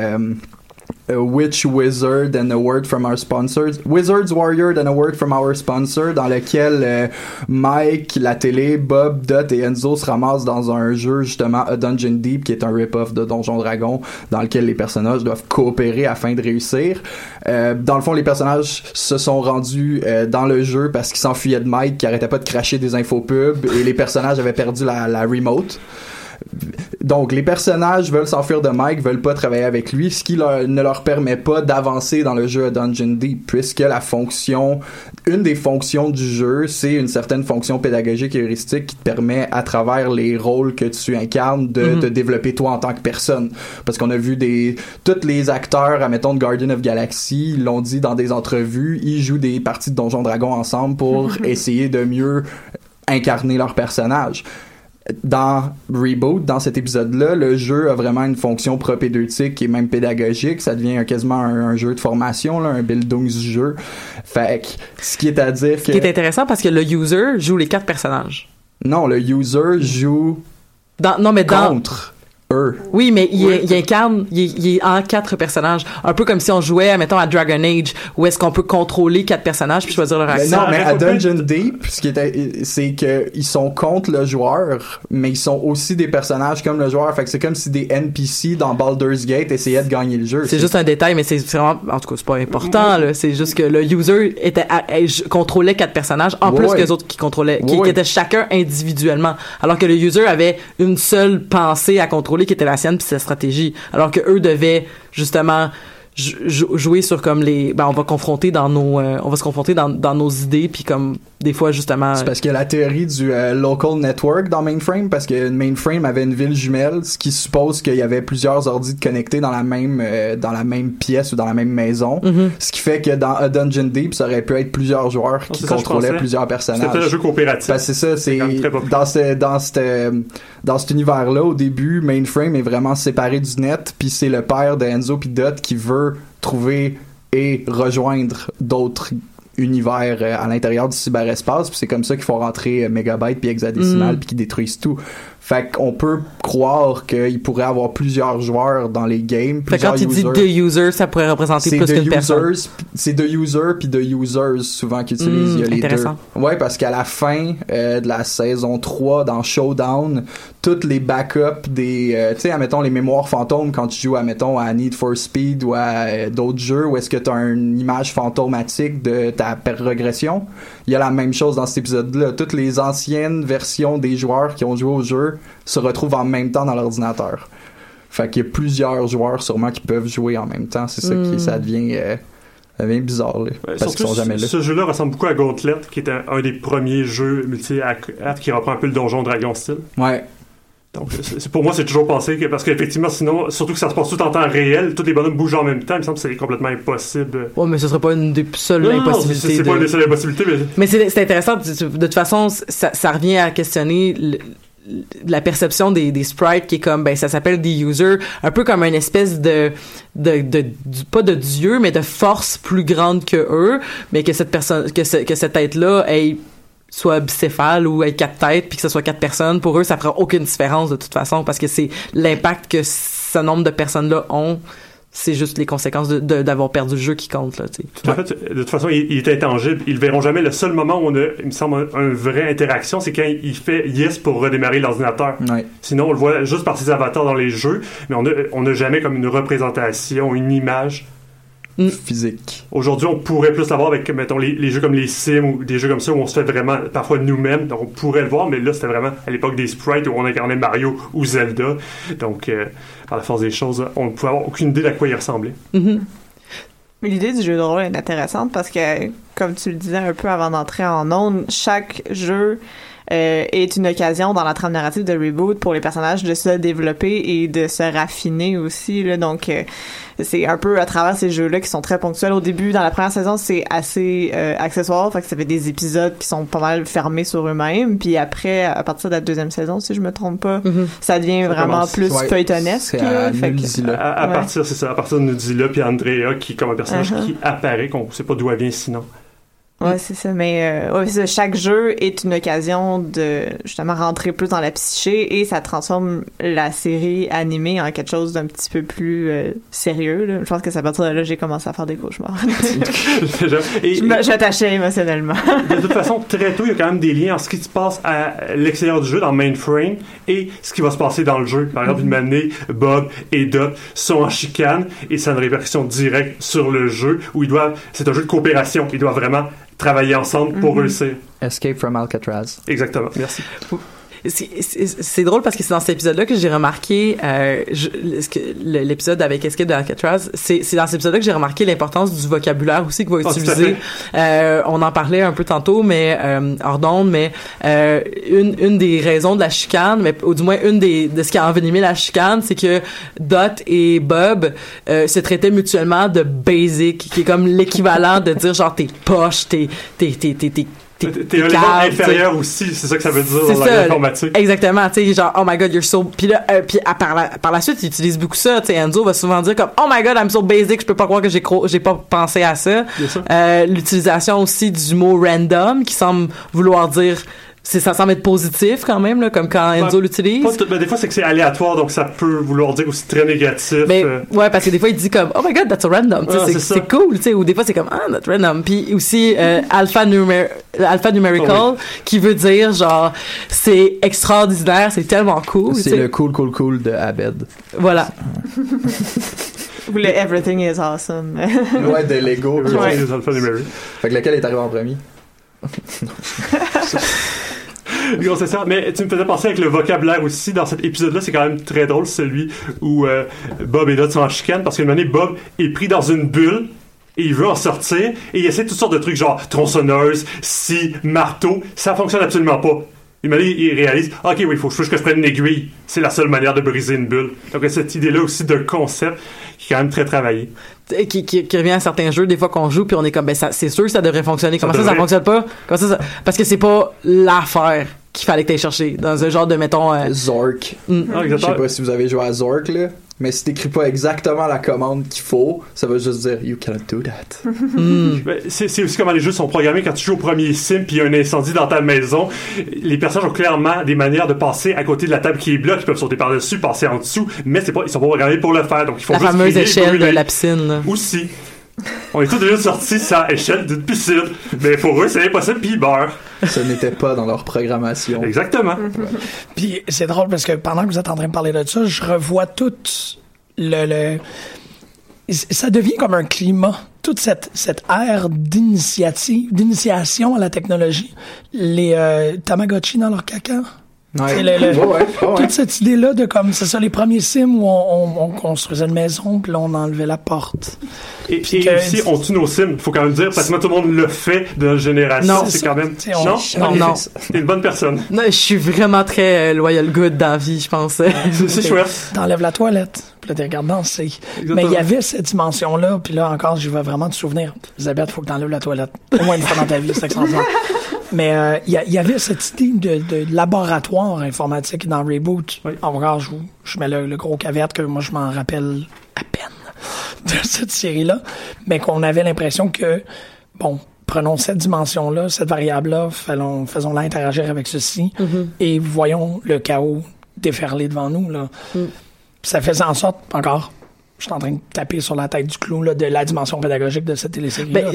A Witch Wizard and a Word from Our Sponsors. Wizards Warrior and a Word from Our Sponsor, dans lequel euh, Mike, la télé, Bob, Dot et Enzo se ramassent dans un jeu, justement, A Dungeon Deep, qui est un rip-off de Donjon Dragon, dans lequel les personnages doivent coopérer afin de réussir. Euh, dans le fond, les personnages se sont rendus euh, dans le jeu parce qu'ils s'enfuyaient de Mike, qui arrêtait pas de cracher des infopubs, et les personnages avaient perdu la remote. Donc, les personnages veulent s'enfuir de Mike, veulent pas travailler avec lui, ce qui leur- ne leur permet pas d'avancer dans le jeu à Dungeon Deep, puisque la fonction, une des fonctions du jeu, c'est une certaine fonction pédagogique et heuristique qui te permet, à travers les rôles que tu incarnes, de Mhm. te développer toi en tant que personne. Parce qu'on a vu des, tous les acteurs, admettons, de Guardian of Galaxy, l'ont dit dans des entrevues, ils jouent des parties de Donjon Dragon ensemble pour (laughs) essayer de mieux incarner leur personnage dans Reboot, dans cet épisode-là, le jeu a vraiment une fonction propédeutique et même pédagogique. Ça devient quasiment un, un jeu de formation, là, un building du jeu. Fait que, ce qui est à dire que... Ce qui est intéressant parce que le user joue les quatre personnages. Non, le user joue Dans, non mais dans contre eux. Oui, mais il, il incarne, il, il est en quatre personnages. Un peu comme si on jouait, mettons, à Dragon Age, où est-ce qu'on peut contrôler quatre personnages puis choisir leur Mais action. non, mais à Dungeon Deep, ce qui est, c'est que ils sont contre le joueur, mais ils sont aussi des personnages comme le joueur. Fait que c'est comme si des NPC dans Baldur's Gate essayaient de gagner le jeu. C'est juste un détail, mais c'est vraiment, en tout cas, c'est pas important, là. C'est juste que le user était, à- à- j- contrôlait quatre personnages, en Ouais, plus que les autres qui contrôlaient, qui, Ouais, qui ouais. étaient chacun individuellement. Alors que le user avait une seule pensée à contrôler qui était la sienne puis sa stratégie. Alors que eux devaient, justement, jou- jou- jouer sur comme les, ben, on va confronter dans nos, euh, on va se confronter dans, dans nos idées puis comme, des fois, justement, C'est parce qu'il y a la théorie du euh, local network dans Mainframe, parce que Mainframe avait une ville jumelle, ce qui suppose qu'il y avait plusieurs ordis connectés dans la même euh, dans la même pièce ou dans la même maison. Mhm. Ce qui fait que dans A Dungeon Deep, ça aurait pu être plusieurs joueurs qui ça, je contrôlaient plusieurs C'était personnages. un jeu coopératif. C'est ça, c'est dans ce dans cette euh, dans cet univers-là au début, Mainframe est vraiment séparé du net, puis c'est le père de Enzo puis Dot qui veut trouver et rejoindre d'autres univers euh, à l'intérieur du cyberespace puis c'est comme ça qu'ils font rentrer euh, mégabyte puis hexadécimal Mm. puis qu'ils détruisent tout fait qu'on peut croire qu'il pourrait avoir plusieurs joueurs dans les games Fait quand tu plusieurs dis users. user, ça pourrait représenter plus qu'une personne. users, c'est de user puis de users souvent qui utilisent Mm, il y a les deux. Ouais, parce qu'à la fin euh, de la saison 3 dans Showdown, toutes les backups des euh, tu sais admettons les mémoires fantômes quand tu joues admettons à Need for Speed ou à euh, d'autres jeux où est-ce que tu as une image fantomatique de ta régression, il y a la même chose dans cet épisode-là. Toutes les anciennes versions des joueurs qui ont joué au jeu se retrouvent en même temps dans l'ordinateur. Fait qu'il y a plusieurs joueurs sûrement qui peuvent jouer en même temps. C'est ça qui ça devient, euh, ça devient bizarre là, Ouais, parce qu'ils sont jamais là. ce jeu-là ressemble beaucoup à Gauntlet, qui est un, un des premiers jeux multi-actes qui reprend un peu le Donjon Dragon style. Ouais. Donc, pour moi, c'est toujours pensé que, parce qu'effectivement, sinon, surtout que ça se passe tout en temps réel, tous les bonhommes bougent en même temps, il me semble que c'est complètement impossible. Ouais, mais ce serait pas une des seules Non, impossibilités. c'est de- pas une des seules impossibilités, mais Mais c'est intéressant. De toute façon, ça, ça revient à questionner le- la perception des, des sprites qui est comme ben ça s'appelle des users un peu comme une espèce de de, de, pas de dieu mais de force plus grande que eux mais que cette personne que, ce- que cette tête là ait soit bicéphale ou ait quatre têtes puis que ce soit quatre personnes pour eux ça fera aucune différence de toute façon parce que c'est l'impact que ce nombre de personnes là ont c'est juste les conséquences de- de- d'avoir perdu le jeu qui comptent là tu sais. En fait, de toute façon, il, il est intangible. Ils le verront jamais. Le seul moment où on a, il me semble, un, un vrai interaction, c'est quand il fait yes pour redémarrer l'ordinateur. Sinon, on le voit juste par ses avatars dans les jeux, mais on a, on a jamais comme une représentation, une image. Physique. Aujourd'hui, on pourrait plus l'avoir avec, mettons, les, les jeux comme les Sims ou des jeux comme ça où on se fait vraiment, parfois nous-mêmes. Donc, on pourrait le voir, mais là, c'était vraiment à l'époque des sprites où on incarnait Mario ou Zelda. Donc, euh, par la force des choses, on ne pouvait avoir aucune idée d'à quoi il ressemblait. Mais l'idée du jeu de rôle est intéressante parce que, comme tu le disais un peu avant d'entrer en onde, chaque jeu euh, est une occasion dans la trame narrative de Reboot pour les personnages de se développer et de se raffiner aussi. Là. Donc, euh, c'est un peu à travers ces jeux-là qui sont très ponctuels. Au début, dans la première saison, c'est assez euh, accessoire, fait que ça fait des épisodes qui sont pas mal fermés sur eux-mêmes. Puis après, à partir de la deuxième saison, si je me trompe pas, ça devient Ça vraiment plus Ouais. feuilletonesque. C'est là. à Fait que-. À, à Ouais. partir, c'est ça, à partir de Nudzilla puis Andrea qui est comme un personnage Uh-huh. qui apparaît, qu'on sait pas d'où elle vient sinon. Ouais, c'est ça. Mais euh, ouais, ça. chaque jeu est une occasion de justement rentrer plus dans la psyché et ça transforme la série animée en quelque chose d'un petit peu plus euh, sérieux. là. Je pense que c'est à partir de là que j'ai commencé à faire des cauchemars. (laughs) Et, j'attachais émotionnellement. de toute façon, très tôt, il y a quand même des liens entre ce qui se passe à l'extérieur du jeu, dans le mainframe, et ce qui va se passer dans le jeu. Par exemple, une année, Bob et Dot sont en chicane, et ça a une répercussion directe sur le jeu, où ils doivent, c'est un jeu de coopération, ils doivent vraiment travailler ensemble pour Mhm. réussir. Escape from Alcatraz. Exactement, merci. C'est- drôle parce que c'est dans cet épisode-là que j'ai remarqué euh, l'épisode avec Escape de Alcatraz. C'est dans cet épisode-là que j'ai remarqué l'importance du vocabulaire aussi qu'il va utiliser. Euh, on en parlait un peu tantôt, mais euh, hors d'onde, mais euh, une une des raisons de la chicane, mais ou du moins une des de ce qui a envenimé la chicane, c'est que Dot et Bob se traitaient mutuellement de basic, qui est comme l'équivalent de dire genre t'es poche, t'es t'es t'es t'es t'es un t'sais. inférieur aussi, c'est ça que ça veut dire dans l'informatique. Exactement, tu sais, genre, oh my god, you're so. Puis là, euh, puis à- par, la, par la suite, ils utilisent beaucoup ça. Tu sais, Enzo va souvent dire comme, oh my god, I'm so basic, je peux pas croire que j'ai j'ai pas pensé à ça. Euh, L'utilisation aussi du mot random, qui semble vouloir dire. C'est, ça semble être positif quand même, là, comme quand Enzo Ouais, l'utilise. Pas tout- ben, des fois, c'est que c'est aléatoire, donc ça peut vouloir dire aussi très négatif. Mais euh. ouais, parce que des fois il dit comme oh my god that's a random, Ah, c'est, cool, tu sais, ou des fois c'est comme ah that's random. Puis aussi euh, (laughs) alpha numer alpha numerical Oh, qui veut dire genre c'est extraordinaire, c'est tellement cool. C'est le cool, cool, cool de Abed. Voilà. (laughs) Ou le Everything is awesome. (laughs) ouais, de Lego. Ouais. Fait que lequel est arrivé en premier? Ça. Mais tu me faisais penser avec le vocabulaire aussi. Dans cet épisode-là, c'est quand même très drôle, celui où euh, Bob et Dot sont en chicane, parce qu'une année, Bob est pris dans une bulle et il veut en sortir et il essaie toutes sortes de trucs genre tronçonneuse, scie, marteau. Ça fonctionne absolument pas. Une année, il réalise, ok, oui, il faut que je prenne une aiguille. C'est la seule manière de briser une bulle. Donc, il cette idée-là aussi de concept qui est quand même très travaillé. Qui, qui, qui revient à certains jeux des fois qu'on joue puis on est comme ben ça c'est sûr que ça devrait fonctionner comment ça ça devrait. fonctionne pas? Comment ça, ça parce que c'est pas l'affaire qu'il fallait que t'ailles chercher dans un genre de mettons euh, Zork. mm. Ah, Je sais pas si vous avez joué à Zork, là. Mais si t'écris pas exactement la commande qu'il faut, ça veut juste dire you cannot do that. (laughs) Ben, C'est aussi comment les jeux sont programmés quand tu joues au premier sim puis il y a un incendie dans ta maison. Les personnages ont clairement des manières de passer à côté de la table qui est bloquée. Ils peuvent sauter par-dessus, passer en dessous, mais c'est pas, ils sont pas programmés pour le faire. Donc, ils font La juste fameuse échelle de la piscine. là. Aussi. On est tous déjà sortis sans échelle d'une piscine. Mais pour eux, c'est impossible, puis ils meurent. Ce n'était pas dans leur programmation. Exactement. Puis c'est drôle parce que pendant que vous êtes en train de parler de ça, je revois tout le. le- ça devient comme un climat. Toute cette, cette ère d'initiative, d'initiation à la technologie. Les euh, Tamagotchi dans leur caca. Ouais. C'est le- Ouais, ouais. Toute cette idée-là de comme, c'est ça, les premiers sims où on, on- on construisait une maison, puis là, on enlevait la porte. Et, Puis et aussi, on tue nos sims. Faut quand même dire, parce que tout le monde le fait de notre génération. Non. c'est C'est quand même. On- Non, Non, non. T'es une bonne personne. Non, je suis vraiment très euh, loyal good dans la vie, je pense. (laughs) C'est c'est chouette. T'enlèves la toilette, puis là, t'es regardes danser. Mais il y avait cette dimension-là, puis là encore, j'y vais vraiment te souvenir. Elisabeth, faut que t'enlèves la toilette. Au moins une fois dans ta vie, c'est extraordinaire. (laughs) Mais euh, il y, avait cette idée de, de laboratoire informatique dans Reboot. Encore, je, vous- je mets le, le gros caveat que moi, je m'en rappelle à peine (laughs) de cette série-là. Mais qu'on avait l'impression que, bon, prenons cette dimension-là, cette variable-là, faisons- faisons-la interagir avec ceci, et voyons le chaos déferler devant nous. Là. Ça faisait en sorte, encore, je suis en train de taper sur la tête du clou là, de la dimension pédagogique de cette télésérie. Ben,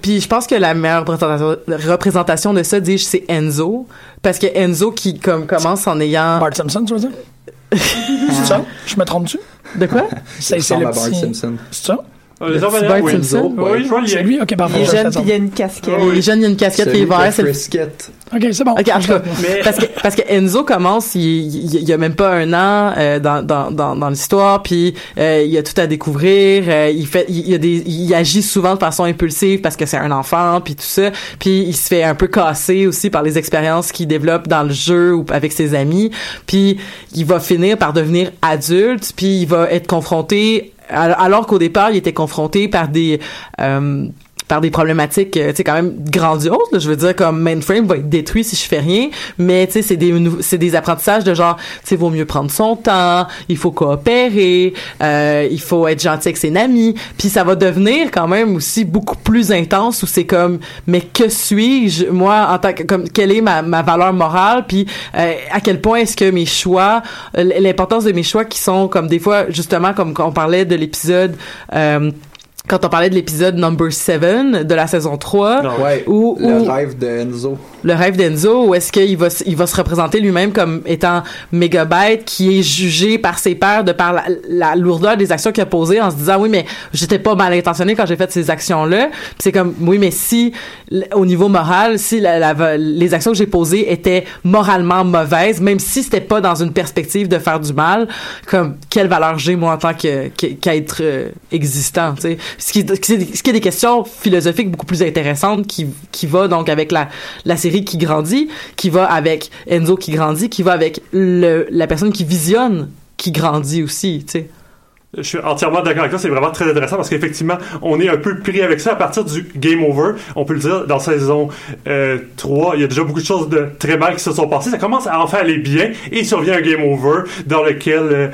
puis je pense que la meilleure représentation, représentation de ça, dis-je, c'est Enzo. Parce que Enzo qui comme, commence en ayant... Bart Simpson, tu veux dire? (laughs) c'est ça? Je me trompe-tu? De quoi? C'est le à Bart petit... Simpson. C'est ça? Les petit Orphelins, Bart. Simpson? Oui, je vois le C'est lien. lui? Ok, parfait. Il est jeune puis il y a une casquette. Il est jeune, il y a une casquette qui est vert. c'est le- Frisket. Ok, c'est bon. Ok, en tout cas, (laughs) parce que parce que Enzo commence, il, il, il y a même pas un an euh, dans dans dans, dans l'histoire, puis euh, il y a tout à découvrir. euh, il fait, il, il y a des, il agit souvent de façon impulsive parce que c'est un enfant, puis tout ça. Puis il se fait un peu casser aussi par les expériences qu'il développe dans le jeu ou avec ses amis. Puis il va finir par devenir adulte, puis il va être confronté alors qu'au départ il était confronté par des euh, par des problématiques euh, tu sais quand même grandioses je veux dire comme mainframe va être détruit si je fais rien mais tu sais c'est des c'est des apprentissages de genre tu sais vaut mieux prendre son temps il faut coopérer euh, il faut être gentil avec ses amis. Puis ça va devenir quand même aussi beaucoup plus intense où c'est comme mais que suis-je moi en tant que comme quelle est ma, ma valeur morale? Puis euh, à quel point est-ce que mes choix euh, l'importance de mes choix qui sont comme des fois justement comme on parlait de l'épisode euh, quand on parlait de l'épisode number 7 de la saison 3 Non. Ouais, Ou- le rêve de Enzo. le rêve d'Enzo où est-ce qu'il va il va se représenter lui-même comme étant mégabyte qui est jugé par ses pairs de par la, la lourdeur des actions qu'il a posées en se disant oui mais j'étais pas mal intentionné quand j'ai fait ces actions là Puis c'est comme oui mais si au niveau moral si la, la- les actions que j'ai posées étaient moralement mauvaises même si c'était pas dans une perspective de faire du mal comme quelle valeur j'ai moi en tant que que- qu'être euh, existant tu sais ce qui, ce qui est- des questions philosophiques beaucoup plus intéressantes qui qui va donc avec la la série qui grandit qui va avec Enzo qui grandit qui va avec le la personne qui visionne qui grandit aussi tu sais Je suis entièrement d'accord avec toi, c'est vraiment très intéressant parce qu'effectivement, on est un peu pris avec ça à partir du Game Over. On peut le dire, dans saison euh, 3, il y a déjà beaucoup de choses de très mal qui se sont passées. Ça commence à enfin aller bien et survient un Game Over dans lequel euh,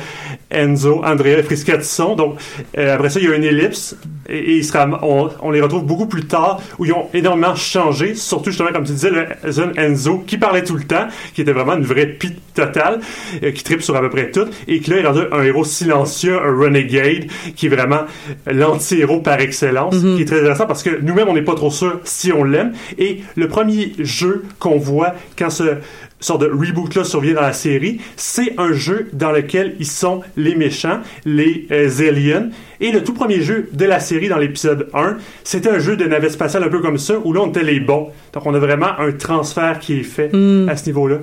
Enzo, Andrea et sont. Donc, euh, après ça, il y a une ellipse et, et il sera, on, on les retrouve beaucoup plus tard où ils ont énormément changé. Surtout, justement, comme tu disais, le jeune Enzo qui parlait tout le temps, qui était vraiment une vraie pite totale, euh, qui tripe sur à peu près tout et qui là est rendu un héros silencieux, un renegade, qui est vraiment l'anti-héros par excellence, qui est très intéressant parce que nous-mêmes, on n'est pas trop sûr si on l'aime. Et le premier jeu qu'on voit quand ce sorte de reboot-là survient dans la série, c'est un jeu dans lequel ils sont les méchants, les euh, aliens. Et le tout premier jeu de la série dans l'épisode 1, c'était un jeu de navette spatiale un peu comme ça, où là, on était les bons. Donc, on a vraiment un transfert qui est fait à ce niveau-là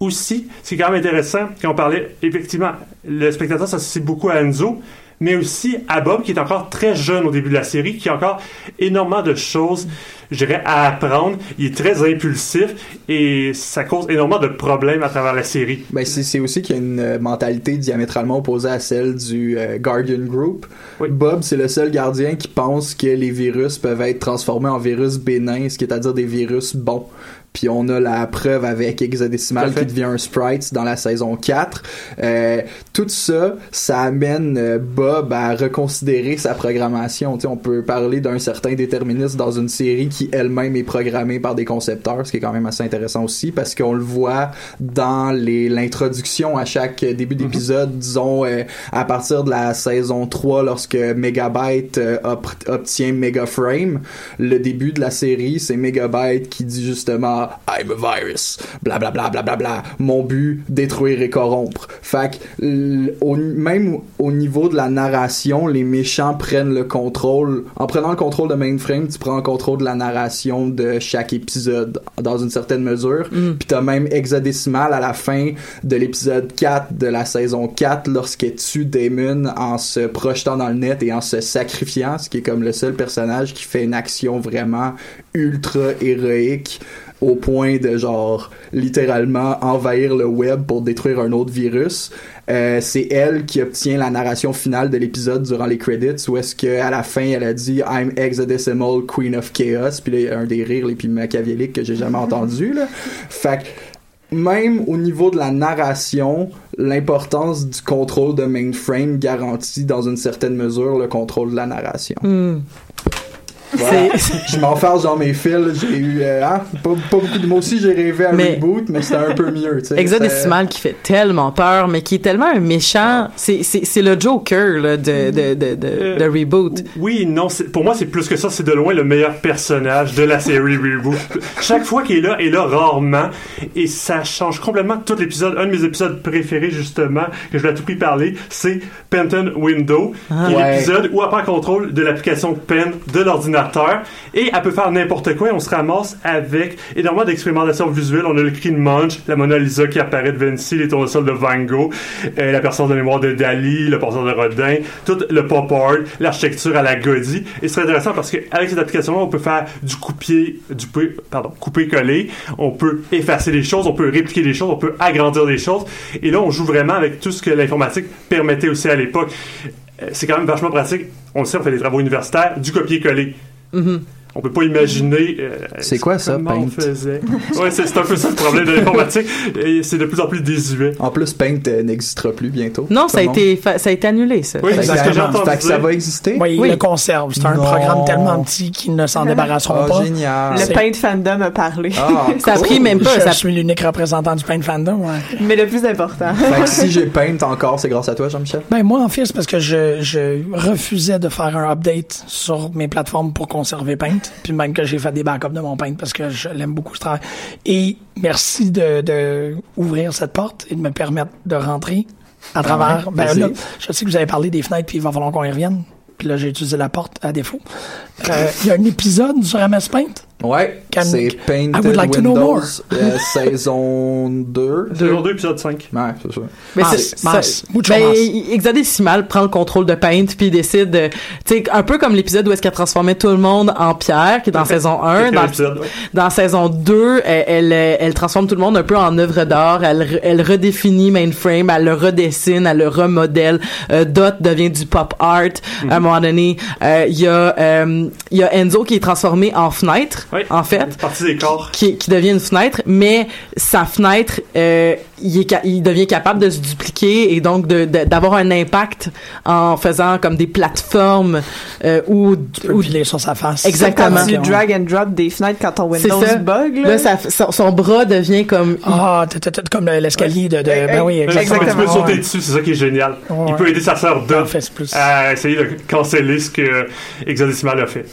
aussi, ce qui est quand même intéressant, quand on parlait, effectivement, le spectateur s'associe beaucoup à Enzo, mais aussi à Bob, qui est encore très jeune au début de la série, qui a encore énormément de choses, je dirais, à apprendre. Il est très impulsif et ça cause énormément de problèmes à travers la série. Ben, c'est c'est aussi qu'il y a une euh, mentalité diamétralement opposée à celle du euh, Guardian Group. Bob, c'est le seul gardien qui pense que les virus peuvent être transformés en virus bénins, ce qui est à dire des virus bons. Puis on a la preuve avec Hexadecimal qui devient un sprite dans la saison 4. Euh, tout ça, ça amène euh, Bob à reconsidérer sa programmation. Tu sais, on peut parler d'un certain déterminisme dans une série qui elle-même est programmée par des concepteurs, ce qui est quand même assez intéressant aussi parce qu'on le voit dans les l'introduction à chaque début d'épisode, disons euh, à partir de la saison 3 lorsque Megabyte euh, ob- obtient Megaframe, le début de la série, c'est Megabyte qui dit justement I'm a virus, bla bla. Mon but détruire et corrompre. Fait que au- même au niveau de la narration, les méchants prennent le contrôle. En prenant le contrôle de Mainframe, tu prends le contrôle de la narration de chaque épisode dans une certaine mesure. Puis t'as même Hexadecimal à la fin de l'épisode 4 de la saison 4 lorsqu'elle tue Damon en se projetant dans le net et en se sacrifiant, ce qui est comme le seul personnage qui fait une action vraiment ultra héroïque au point de genre littéralement envahir le web pour détruire un autre virus. Euh, c'est elle qui obtient la narration finale de l'épisode durant les credits où est-ce que à la fin elle a dit I'm hexadecimal queen of chaos puis là un des rires les plus machiavéliques que j'ai jamais (laughs) entendu là. Fait que même au niveau de la narration, l'importance du contrôle de mainframe garantit dans une certaine mesure le contrôle de la narration. Hmm. Voilà. Je m'enfarge dans mes fils. J'ai eu euh, hein, pas, pas beaucoup de. Moi aussi, j'ai rêvé à Mais- reboot, mais c'était un peu mieux. tu sais. Hexadecimal qui fait tellement peur, mais qui est tellement un méchant. C'est, c'est, c'est le Joker là, de, de, de, de, de Reboot. Oui, non, c'est- pour moi, c'est plus que ça. C'est de loin le meilleur personnage de la série Reboot. Chaque fois qu'il est là, il est là rarement. Et ça change complètement tout l'épisode. Un de mes épisodes préférés, justement, que je vais à tout prix parler, c'est Penton Window, Ah. qui est Ouais. l'épisode où prend contrôle de l'application Pen de l'ordinateur. Et elle peut faire n'importe quoi. Et on se ramasse avec énormément d'expérimentations visuelles. On a le cri de Munch, la Mona Lisa qui apparaît de Vinci, les tournesols de Van Gogh, euh, la personne de mémoire de Dali, le porteur de Rodin, tout le pop art, l'architecture à la Gaudi. Et c'est intéressant parce qu'avec cette application-là, on peut faire du coupier, du pardon, couper-coller. On peut effacer des choses, on peut répliquer des choses, on peut agrandir des choses. Et là, on joue vraiment avec tout ce que l'informatique permettait aussi à l'époque. Euh, C'est quand même vachement pratique. On le sait, on fait des travaux universitaires, du copier-coller. Mm-hmm. On peut pas imaginer. euh, C'est quoi ça, Paint? faisait. (laughs) Ouais, c'est un peu ça le problème de l'informatique. Et C'est de plus en plus désuet. En plus, Paint euh, n'existera plus bientôt. Non, ça a, été, ça a été annulé, ça. Oui, monde. c'est ce que Fait ça va exister? Oui, ils Oui. le conservent. C'est un Non. programme tellement petit qu'ils ne s'en débarrasseront Ah, pas. génial. Le Paint Fandom a parlé. Ah, (laughs) Ça a cool. pris même pas. Je Ça, suis l'unique représentant du Paint Fandom. Ouais. Mais le plus important. Fait que si j'ai Paint encore, c'est grâce à toi, Jean-Michel? Ben moi en fait c'est parce que je, je refusais de faire un update sur mes plateformes pour conserver Paint, puis même que j'ai fait des backups de mon Paint parce que je l'aime beaucoup ce travail. Et merci de, de ouvrir cette porte et de me permettre de rentrer à travers. ouais, ben là, je sais que vous avez parlé des fenêtres puis il va falloir qu'on y revienne. Puis là j'ai utilisé la porte à défaut. Euh, Il y a un épisode sur MS Paint? Ouais, c'est Paint I would like to know Windows, more. euh, (laughs) saison 2. Saison 2, épisode 5. Ouais, c'est ça. Mais Mas, c'est- ben. Hexadecimal prend le contrôle de Paint puis il décide de, tu sais, un peu comme l'épisode où est-ce qu'elle transformait tout le monde en pierre, qui est dans (laughs) saison 1. Quel Dans, épisode, ouais. dans saison 2, elle, elle, elle transforme tout le monde un peu en œuvre d'art. Elle, elle redéfinit Mainframe, elle le redessine, elle le remodèle. Euh, Dot devient du pop art. À un moment donné, euh, il y a, euh, il y a Enzo qui est transformé en fenêtre, Oui. en fait C'est partie des corps. qui, qui devient une fenêtre, mais sa fenêtre, euh, il, est il devient capable de se dupliquer et donc de- de- d'avoir un impact en faisant comme des plateformes euh, où- piler sur sa face. Exactement. Quand tu drag and drop des fenêtres quand ton c'est Windows ça. bug, là. Là, ça- son, son bras devient comme Ah, t'es comme l'escalier de, de. Ben oui, Mais Tu peux exactement. sauter Ouais. dessus, c'est ça qui est génial. Ouais. Il peut aider sa sœur En Dot fait, c'est plus. à essayer de canceller ce que Hexadecimal a fait.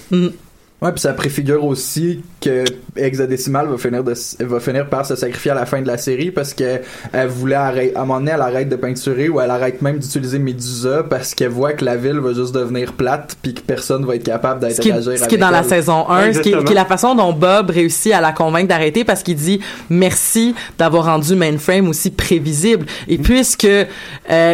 Ouais, puis ça préfigure aussi que Hexadecimal va finir de va finir par se sacrifier à la fin de la série parce que elle voulait arrêter à un moment donné elle arrête de peinturer ou elle arrête même d'utiliser Medusa parce qu'elle voit que la ville va juste devenir plate puis que personne va être capable d'interagir est, ce qui est dans la avec saison 1, ce qui, est, Exactement. qui est la façon dont Bob réussit à la convaincre d'arrêter parce qu'il dit merci d'avoir rendu Mainframe aussi prévisible. Et puisque euh,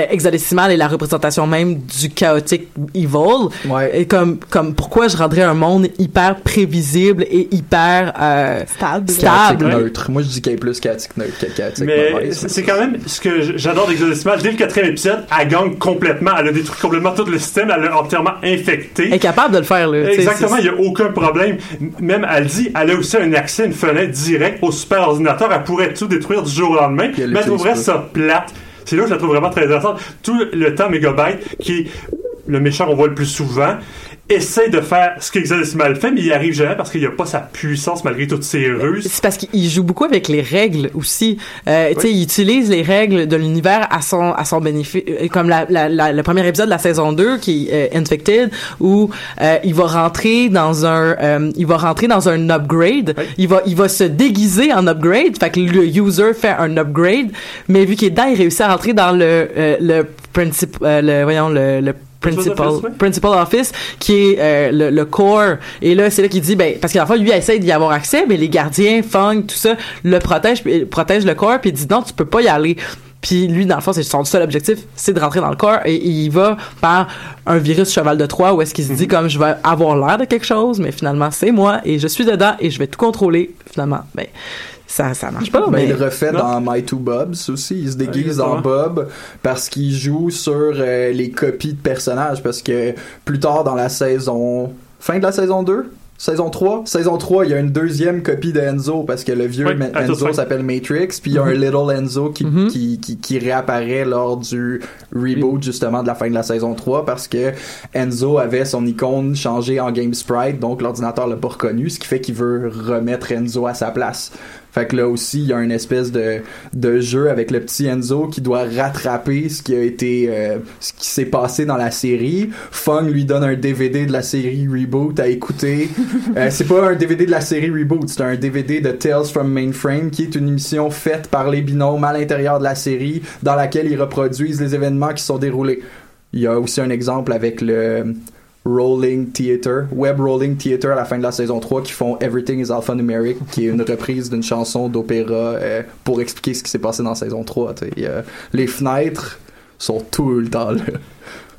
Hexadecimal est la représentation même du chaotique evil, Ouais. et comme, comme pourquoi je rendrais un monde hyper hyper prévisible et hyper euh, stable. Stable. neutre. Moi, je dis qu'elle est plus chaotique neutre que chaotique Mais c'est quand même ce que j'adore d'Exodecimal. Dès le quatrième épisode, elle gagne complètement. Elle a détruit complètement tout le système. Elle l'a entièrement infecté. Elle est capable de le faire, là. Exactement, il n'y a aucun problème. Même, elle dit, elle a aussi un accès, une fenêtre directe au super ordinateur. Elle pourrait tout détruire du jour au lendemain. Mais elle trouverait ça plate. C'est là où je la trouve vraiment très intéressante. Tout le temps, Megabyte, qui est le méchant qu'on voit le plus souvent, essaie de faire ce qu'Hexadecimal fait, mais il n'y arrive jamais parce qu'il n'y a pas sa puissance malgré toutes ses ruses. C'est parce qu'il joue beaucoup avec les règles aussi. Euh, Tu sais, il utilise les règles de l'univers à son à son bénéfice. Euh, Comme la, la, la- le premier épisode de la saison 2 qui est euh, Infected, où euh, il va rentrer dans un euh, il va rentrer dans un upgrade. Il va il va se déguiser en upgrade. Fait que le user fait un upgrade, mais vu qu'il est dedans, il réussit à rentrer dans le euh, le principe euh, le voyons le, le principal Office, principal office qui est euh, le, le core. Et là c'est là qu'il dit ben parce qu'à la fois lui il essaie d'y avoir accès mais les gardiens Fung tout ça le protègent puis- protègent le corps puis il dit non tu peux pas y aller. Puis lui dans le fond c'est son seul objectif c'est de rentrer dans le corps et il va par un virus cheval de Troie où est-ce qu'il se dit comme je vais avoir l'air de quelque chose mais finalement c'est moi et je suis dedans et je vais tout contrôler finalement. Ben ça ça marche pas Ben, mais il le refait Non. dans My Two Bobs aussi. Il se déguise en Bob parce qu'il joue sur euh, les copies de personnages. Parce que plus tard dans la saison. Fin de la saison 2 Saison 3 Saison 3, il y a une deuxième copie de Enzo parce que le vieux Oui, Enzo s'appelle Matrix. Puis il y a un Mhm. Little Enzo qui, qui, qui, qui réapparaît lors du reboot justement de la fin de la saison 3 parce que Enzo avait son icône changée en Game Sprite. Donc l'ordinateur l'a pas reconnu. Ce qui fait qu'il veut remettre Enzo à sa place. Fait que là aussi, il y a une espèce de, de jeu avec le petit Enzo qui doit rattraper ce qui a été, euh, ce qui s'est passé dans la série. Fung lui donne un DVD de la série Reboot à écouter. (laughs) Euh, c'est pas un DVD de la série Reboot, c'est un DVD de Tales from Mainframe qui est une émission faite par les binômes à l'intérieur de la série dans laquelle ils reproduisent les événements qui sont déroulés. Il y a aussi un exemple avec le Rolling Theater, Web Rolling Theater à la fin de la saison 3 qui font Everything is Alphanumeric, qui est une reprise d'une chanson d'opéra euh, pour expliquer ce qui s'est passé dans saison 3. tu sais. Il y a- les fenêtres sont tout le temps là.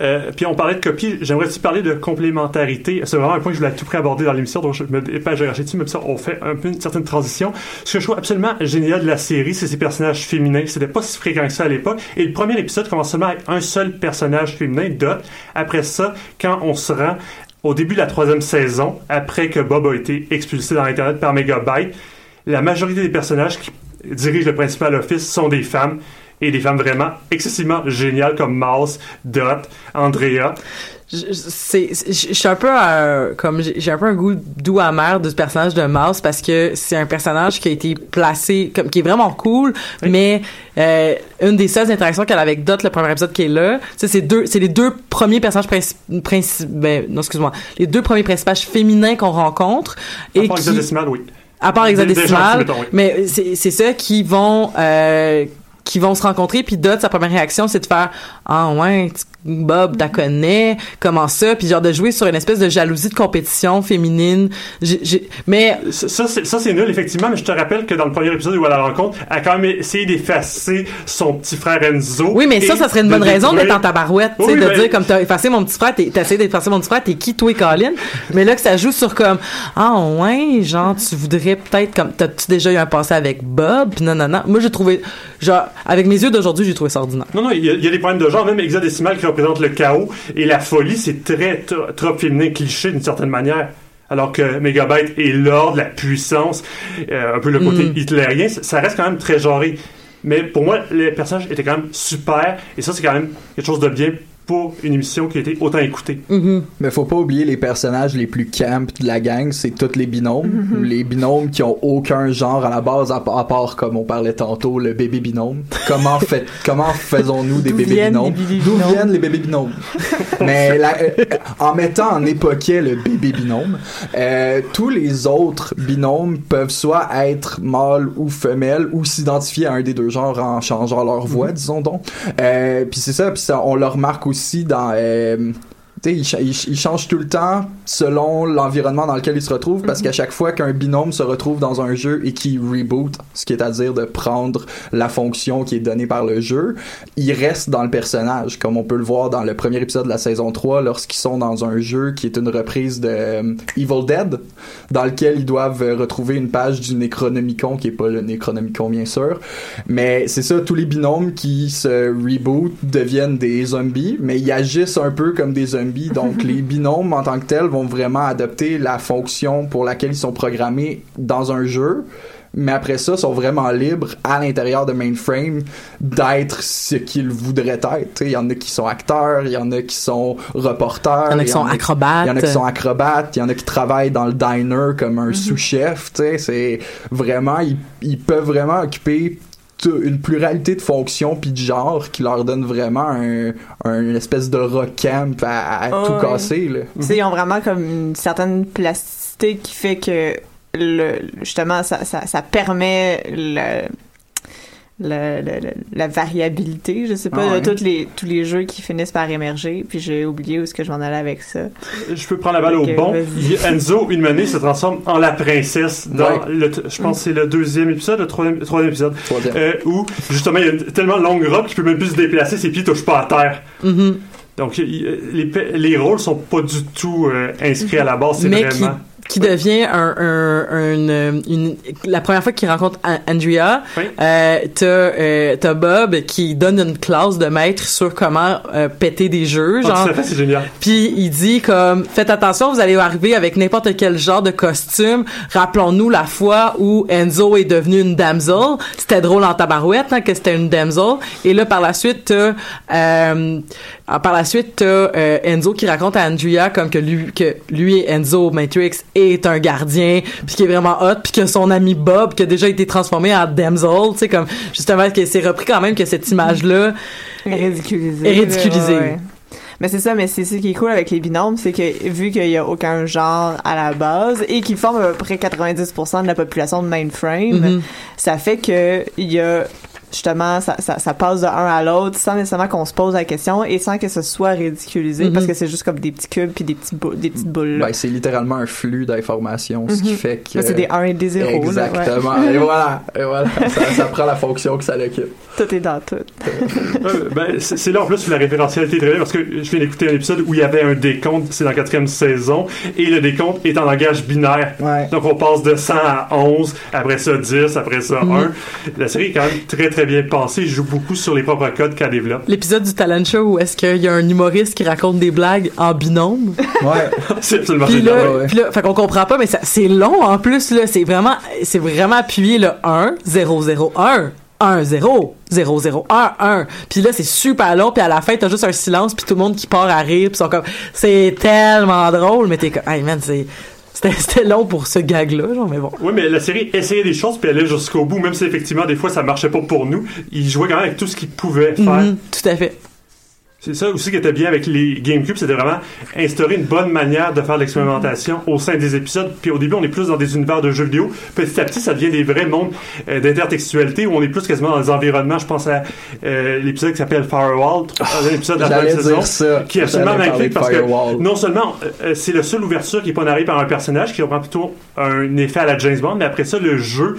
Euh, puis on parlait de copie, j'aimerais aussi parler de complémentarité. C'est vraiment un point que je voulais tout près aborder dans l'émission, donc je me dépêche de dessus, mais on fait un peu une certaine transition. Ce que je trouve absolument génial de la série, c'est ses personnages féminins. C'était pas si fréquent que ça à l'époque. Et le premier épisode commence seulement avec un seul personnage féminin, Dot. Après ça, quand on se rend au début de la troisième saison, après que Bob a été expulsé dans l'Internet par Megabyte, la majorité des personnages qui dirigent le principal office sont des femmes et des femmes vraiment excessivement géniales comme Mouse, Dot, Andrea. je, c'est, je je suis un peu euh, comme j'ai un peu un goût doux amer de ce personnage de Mouse parce que c'est un personnage qui a été placé comme qui est vraiment cool mais euh, une des seules interactions qu'elle a avec Dot le premier épisode qui est là c'est deux c'est les deux premiers personnages principaux princi ben, non excuse-moi les deux premiers personnages féminins qu'on rencontre et À part qui oui. à part Des- des hexadécimal, gentils, mettons, oui. mais c'est c'est ça qui vont euh, qui vont se rencontrer puis Dot sa première réaction c'est de faire ah ouais Bob t'as connais comment ça? Puis genre de jouer sur une espèce de jalousie de compétition féminine. J'ai- j'ai- mais Ça, ça, c'est- ça, c'est nul, effectivement, mais je te rappelle que dans le premier épisode où elle la rencontre, elle a quand même essayé d'effacer son petit frère Enzo. oui mais ça ça serait une bonne raison d'être en tabarouette tu sais Oui, de ben- dire comme t'as effacé mon petit frère t'as essayé d'effacer mon petit frère t'es qui toi et Colin? (laughs) Mais là que ça joue sur comme ah ouais genre tu voudrais peut-être comme t'as-tu déjà eu un passé avec Bob puis non non non. Moi j'ai trouvé genre avec mes yeux d'aujourd'hui j'ai trouvé ça ordinaire. Non, non, il y, a, il y a des problèmes de genre, même hexadécimal qui représente le chaos et la folie, c'est très tro- trop féminin cliché d'une certaine manière. Alors que Megabyte est l'ordre, la puissance, euh, un peu le côté Mm. hitlérien, ça- reste quand même très genré. Mais pour moi, les personnages étaient quand même super, et ça, c'est quand même quelque chose de bien pour une émission qui a été autant écoutée. Mais faut pas oublier les personnages les plus camp de la gang, c'est tous les binômes. Mhm. Les binômes qui ont aucun genre à la base, à, à part, comme on parlait tantôt, le bébé binôme. Comment, fait, (laughs) comment faisons-nous des bébés binômes? D'où viennent les bébés binômes? (laughs) Mais la- euh, en mettant en époquet le bébé binôme, euh, tous les autres binômes peuvent soit être mâles ou femelles ou s'identifier à un des deux genres en changeant leur voix, disons donc. Euh, puis c'est ça, puis ça, on le remarque aussi dans... il, ch- il change tout le temps selon l'environnement dans lequel il se retrouve parce qu'à chaque fois qu'un binôme se retrouve dans un jeu et qu'il reboot, ce qui est à dire de prendre la fonction qui est donnée par le jeu, il reste dans le personnage, comme on peut le voir dans le premier épisode de la saison 3 lorsqu'ils sont dans un jeu qui est une reprise de euh, Evil Dead, dans lequel ils doivent euh, retrouver une page du Necronomicon, qui est pas le Necronomicon bien sûr, mais c'est ça, tous les binômes qui se reboot deviennent des zombies, mais ils agissent un peu comme des zombies. Donc les (laughs) binômes en tant que tels vont vraiment adopter la fonction pour laquelle ils sont programmés dans un jeu. Mais après ça, sont vraiment libres à l'intérieur de Mainframe d'être ce qu'ils voudraient être. Il y en a qui sont acteurs, il y en a qui sont reporters, Il y en a qui sont acrobates. il y en a qui sont acrobates, il y en a qui travaillent dans le diner comme Mhm. un sous-chef, tu sais, c'est vraiment ils, ils peuvent vraiment occuper une pluralité de fonctions puis de genres qui leur donne vraiment un, un- une espèce de rock camp à, à Oh, tout casser là. Ils ont vraiment comme une certaine plasticité qui fait que le, justement, ça, ça, ça permet le, le- la variabilité, je sais pas, Ah ouais. de tous les, tous les jeux qui finissent par émerger. Puis j'ai oublié où est-ce que je m'en allais avec ça. Je peux prendre la balle au bon. Enzo, une manée, se transforme en la princesse dans Ouais. le, t- je pense que c'est le deuxième épisode, le troisième, le troisième épisode, Troisième. euh, où justement il y a une tellement longue robe qu'il peut même plus se déplacer, ses pieds touchent pas à terre. Mhm. Donc les, les rôles sont pas du tout euh, inscrits à la base, c'est vraiment. qui, qui devient un, un, un, une, la première fois qu'il rencontre An- Andrea, Oui. euh, t'as euh, t'as Bob qui donne une classe de maître sur comment euh, péter des jeux, genre. fait, c'est génial. Puis il dit comme faites attention, vous allez arriver avec n'importe quel genre de costume. Rappelons-nous la fois où Enzo est devenu une damsel. C'était drôle en tabarouette hein, que c'était une damsel. Et là par la suite t'as euh, ah, par la suite t'as euh, Enzo qui raconte à Andrea comme que lui que lui Enzo Matrix est un gardien puis qui est vraiment hot puis que son ami Bob qui a déjà été transformé en damsel, tu sais comme justement que c'est repris quand même que cette image là est ridiculisée. Ouais, ouais. Mais c'est ça, mais c'est ce qui est cool avec les binômes, c'est que vu qu'il y a aucun genre à la base et qu'ils forment à peu près 90% de la population de mainframe, Mhm. ça fait que il y a justement ça, ça, ça passe de un à l'autre sans nécessairement qu'on se pose la question et sans que ce soit ridiculisé parce que c'est juste comme des petits cubes puis des petits bou- des petites boules. là. Ben, c'est littéralement un flux d'informations, ce qui Mhm. fait que Là, c'est des 1 et des 0. Exactement. Et voilà, et voilà, (laughs) ça, ça prend la fonction que ça l'occupe. Tout est dans tout. Euh, ben, c'est là en plus où la référentialité est très bien parce que je viens d'écouter un épisode où il y avait un décompte, c'est dans la quatrième saison, et le décompte est en langage binaire. Ouais. Donc on passe de 100 à 11, après ça 10, après ça 1. La série est quand même très très bien pensée, je joue beaucoup sur les propres codes qu'elle développe. L'épisode du talent show où est-ce qu'il y a un humoriste qui raconte des blagues en binôme. Ouais. (laughs) c'est absolument Puis là, ouais, puis là, fait qu'on comprend pas, mais ça- c'est long en plus là. C'est vraiment, c'est vraiment appuyé le 1 0 0 1 1 0 0 0 1 1. Puis là c'est super long. Puis à la fin t'as juste un silence puis tout le monde qui part à rire. Puis ils sont comme, c'est tellement drôle. Mais t'es comme, hey man, c'est c'était long pour ce gag là, genre. Mais bon. Oui, mais la série essayait des choses puis allait jusqu'au bout, même si effectivement des fois ça marchait pas pour nous. Il jouait quand même avec tout ce qu'il pouvait faire. Mhm, tout à fait. C'est ça aussi qui était bien avec les GameCube, c'était vraiment instaurer une bonne manière de faire de l'expérimentation au sein des épisodes. Puis au début, on est plus dans des univers de jeux vidéo. Petit à petit, ça devient des vrais mondes euh, d'intertextualité où on est plus quasiment dans des environnements. Je pense à euh, l'épisode qui s'appelle Firewall, un épisode de la première saison, ça. qui est absolument magnifique parce Firewall. que non seulement euh, c'est la seule ouverture qui est pas narrée par un personnage, qui reprend plutôt un effet à la James Bond, mais après ça, le jeu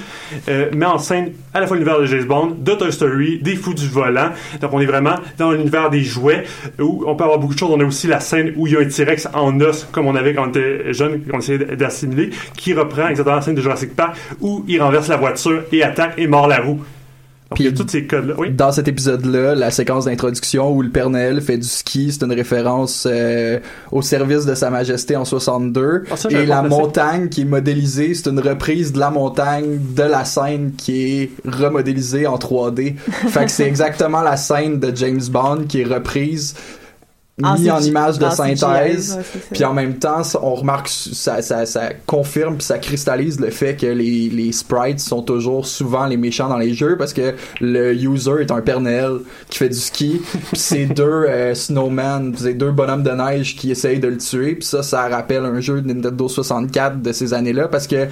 met en scène à la fois l'univers de James Bond, de Toy Story, des fous du volant. Donc on est vraiment dans l'univers des jouets où on peut avoir beaucoup de choses. On a aussi la scène où il y a un T-Rex en os, comme on avait quand on était jeune, qu'on essayait d'assimiler, qui reprend exactement la scène de Jurassic Park où il renverse la voiture et attaque et mord la roue. Ces codes-là. Oui. Dans cet épisode-là, la séquence d'introduction où le Père Noël fait du ski, c'est une référence euh, au service de Sa Majesté en 62. Ah, ça, Et la montagne qui est modélisée, c'est une reprise de la montagne de la scène qui est remodélisée en 3D. fait que c'est (laughs) exactement la scène de James Bond qui est reprise Mis en image de synthèse puis en même temps on remarque ça, ça, ça confirme puis ça cristallise le fait que les, les sprites sont toujours souvent les méchants dans les jeux parce que le user est un Père Noël qui fait du ski (laughs) puis c'est deux euh, snowmen c'est deux bonhommes de neige qui essayent de le tuer puis ça ça rappelle un jeu de Nintendo 64 de ces années là parce que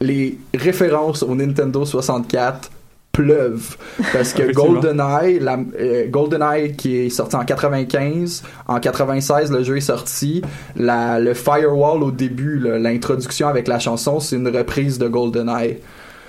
les références au Nintendo 64 pleuve parce que. GoldenEye, la, euh, GoldenEye qui est sorti en 95, en 96 le jeu est sorti, la, le firewall au début, l'introduction avec la chanson, c'est une reprise de GoldenEye.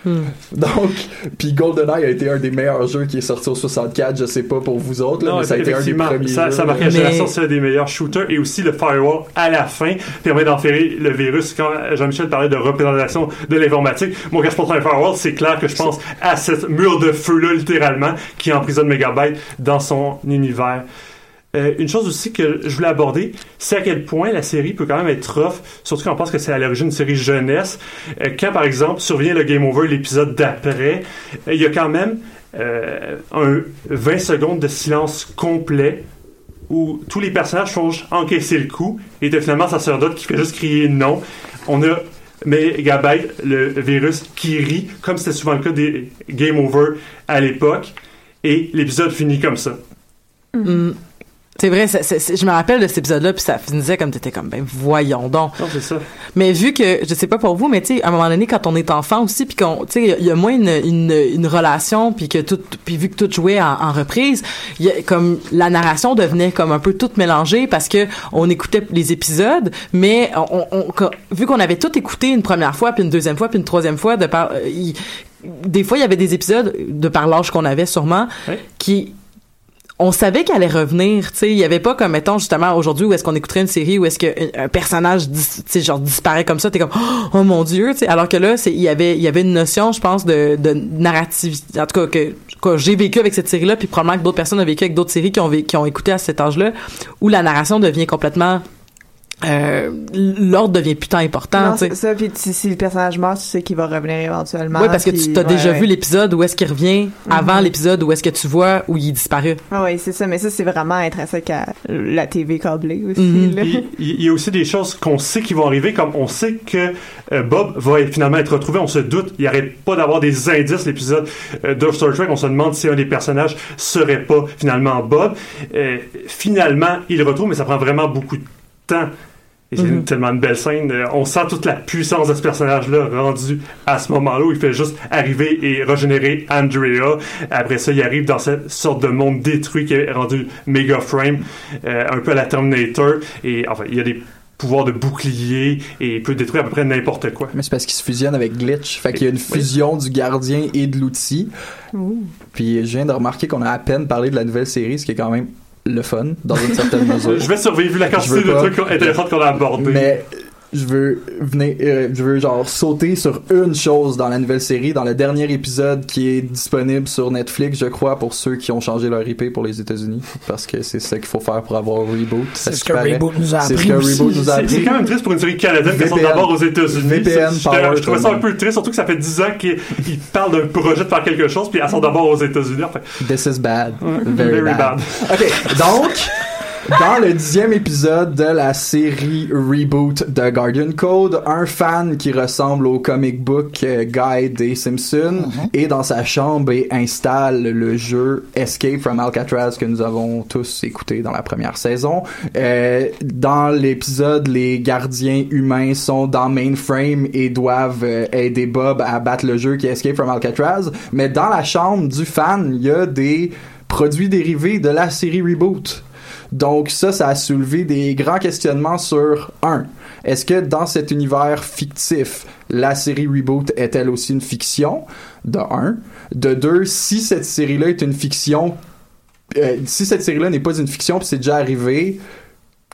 Donc, puis GoldenEye a été un des meilleurs jeux qui est sorti au 64, je sais pas pour vous autres, là, Non, mais ça a été un des premiers ça, jeux. ça marque la Mais- génération, c'est un des meilleurs shooters. Et aussi, le firewall, à la fin, permet d'enferrer le virus. Quand Jean-Michel parlait de représentation de l'informatique, moi, quand je pense à un firewall, c'est clair que je pense à cette mur de feu-là, littéralement, qui emprisonne Megabyte dans son univers. Euh, une chose aussi que je voulais aborder, c'est à quel point la série peut quand même être rough, surtout quand on pense que c'est à l'origine une série jeunesse. Euh, quand, par exemple, survient le Game Over, l'épisode d'après, euh, il y a quand même un 20 secondes de silence complet où tous les personnages font encaisser le coup et t'as finalement sacerdote qui fait juste crier non. On a Megabyte, le virus, qui rit, comme c'était souvent le cas des Game Over à l'époque, et l'épisode finit comme ça. Mm. C'est vrai, c'est- c'est- c'est- je me rappelle de cet épisode-là, puis ça finissait comme t'étais comme, ben voyons donc. Non, c'est ça. Mais vu que, je sais pas pour vous, mais tu sais, à un moment donné, quand on est enfant aussi, puis qu'on, tu sais, il y a moins une, une, une relation, puis que tout, puis vu que tout jouait en, en reprise, il y a comme la narration devenait comme un peu toute mélangée parce que on écoutait les épisodes, mais on, on- vu qu'on avait tout écouté une première fois, puis une deuxième fois, puis une troisième fois, de par, euh, des fois il y avait des épisodes de par l'âge qu'on avait sûrement qui on savait qu'elle allait revenir, tu sais, il y avait pas comme mettons justement aujourd'hui où est-ce qu'on écouterait une série où est-ce que un, un personnage tu sais genre disparaît comme ça, t'es comme (gasps) oh mon dieu, tu sais, alors que là c'est il y avait il y avait une notion je pense de de narrativité en tout cas que, j'ai vécu avec cette série là puis probablement que d'autres personnes ont vécu avec d'autres séries qui ont qui ont écouté à cet âge-là où la narration devient complètement euh, l'ordre devient putain important, Non, tu sais. c'est ça. Puis si, si le personnage meurt, tu sais qu'il va revenir éventuellement. Oui, parce que tu t'as déjà ouais. vu l'épisode où est-ce qu'il revient avant Mhm. l'épisode où est-ce que tu vois où il disparaît. Ah oui, c'est ça. Mais ça, c'est vraiment intrinsèque à la TV câblée aussi. Là. Il, il y a aussi des choses qu'on sait qui vont arriver, comme on sait que euh, Bob va être- finalement être retrouvé, on se doute, il arrête pas d'avoir des indices, l'épisode euh, de Star Trek, on se demande si un des personnages serait pas finalement Bob. Euh, finalement, il le retrouve, mais ça prend vraiment beaucoup de temps. Et c'est Mhm. tellement une belle scène. Euh, On sent toute la puissance de ce personnage-là rendu à ce moment-là où il fait juste arriver et régénérer Andrea. Après ça, il arrive dans cette sorte de monde détruit qui est rendu méga frame, euh, un peu à la Terminator. Et enfin, il y a des pouvoirs de bouclier et il peut détruire à peu près n'importe quoi. Mais c'est parce qu'il se fusionne avec Glitch. Fait qu'il y a une fusion du gardien et de l'outil. Puis je viens de remarquer qu'on a à peine parlé de la nouvelle série, ce qui est quand même le fun, dans une certaine (laughs) mesure. Je vais survivre vu la quantité de trucs intéressants qu'on a abordés. Mais je veux venir, euh, je veux genre sauter sur une chose dans la nouvelle série, dans le dernier épisode qui est disponible sur Netflix, je crois, pour ceux qui ont changé leur IP pour les États-Unis, parce que c'est ça qu'il faut faire pour avoir reboot. C'est ce qui que paraît. Reboot nous a C'est ce appris que aussi. Reboot nous a appris. C'est quand même triste pour une série canadienne qui sort d'abord aux États-Unis. VPN C'est- power, Je, trouvais ça un peu triste, surtout que ça fait 10 ans qu'ils ils parlent d'un projet de faire quelque chose, puis elle sort d'abord aux États-Unis. Enfin, This is bad. very Very, bad. bad. OK, donc, dans le dixième épisode de la série Reboot de Guardian Code, un fan qui ressemble au comic book euh, guy des Simpsons est dans sa chambre et installe le jeu Escape from Alcatraz que nous avons tous écouté dans la première saison. Euh, dans l'épisode, les gardiens humains sont dans Mainframe et doivent euh, aider Bob à battre le jeu qui est Escape from Alcatraz. Mais dans la chambre du fan, il y a des produits dérivés de la série Reboot. Donc ça, ça a soulevé des grands questionnements sur un. Est-ce que dans cet univers fictif, la série Reboot est-elle aussi une fiction? De un. De deux, si cette série-là est une fiction, euh, si cette série-là n'est pas une fiction, puis c'est déjà arrivé,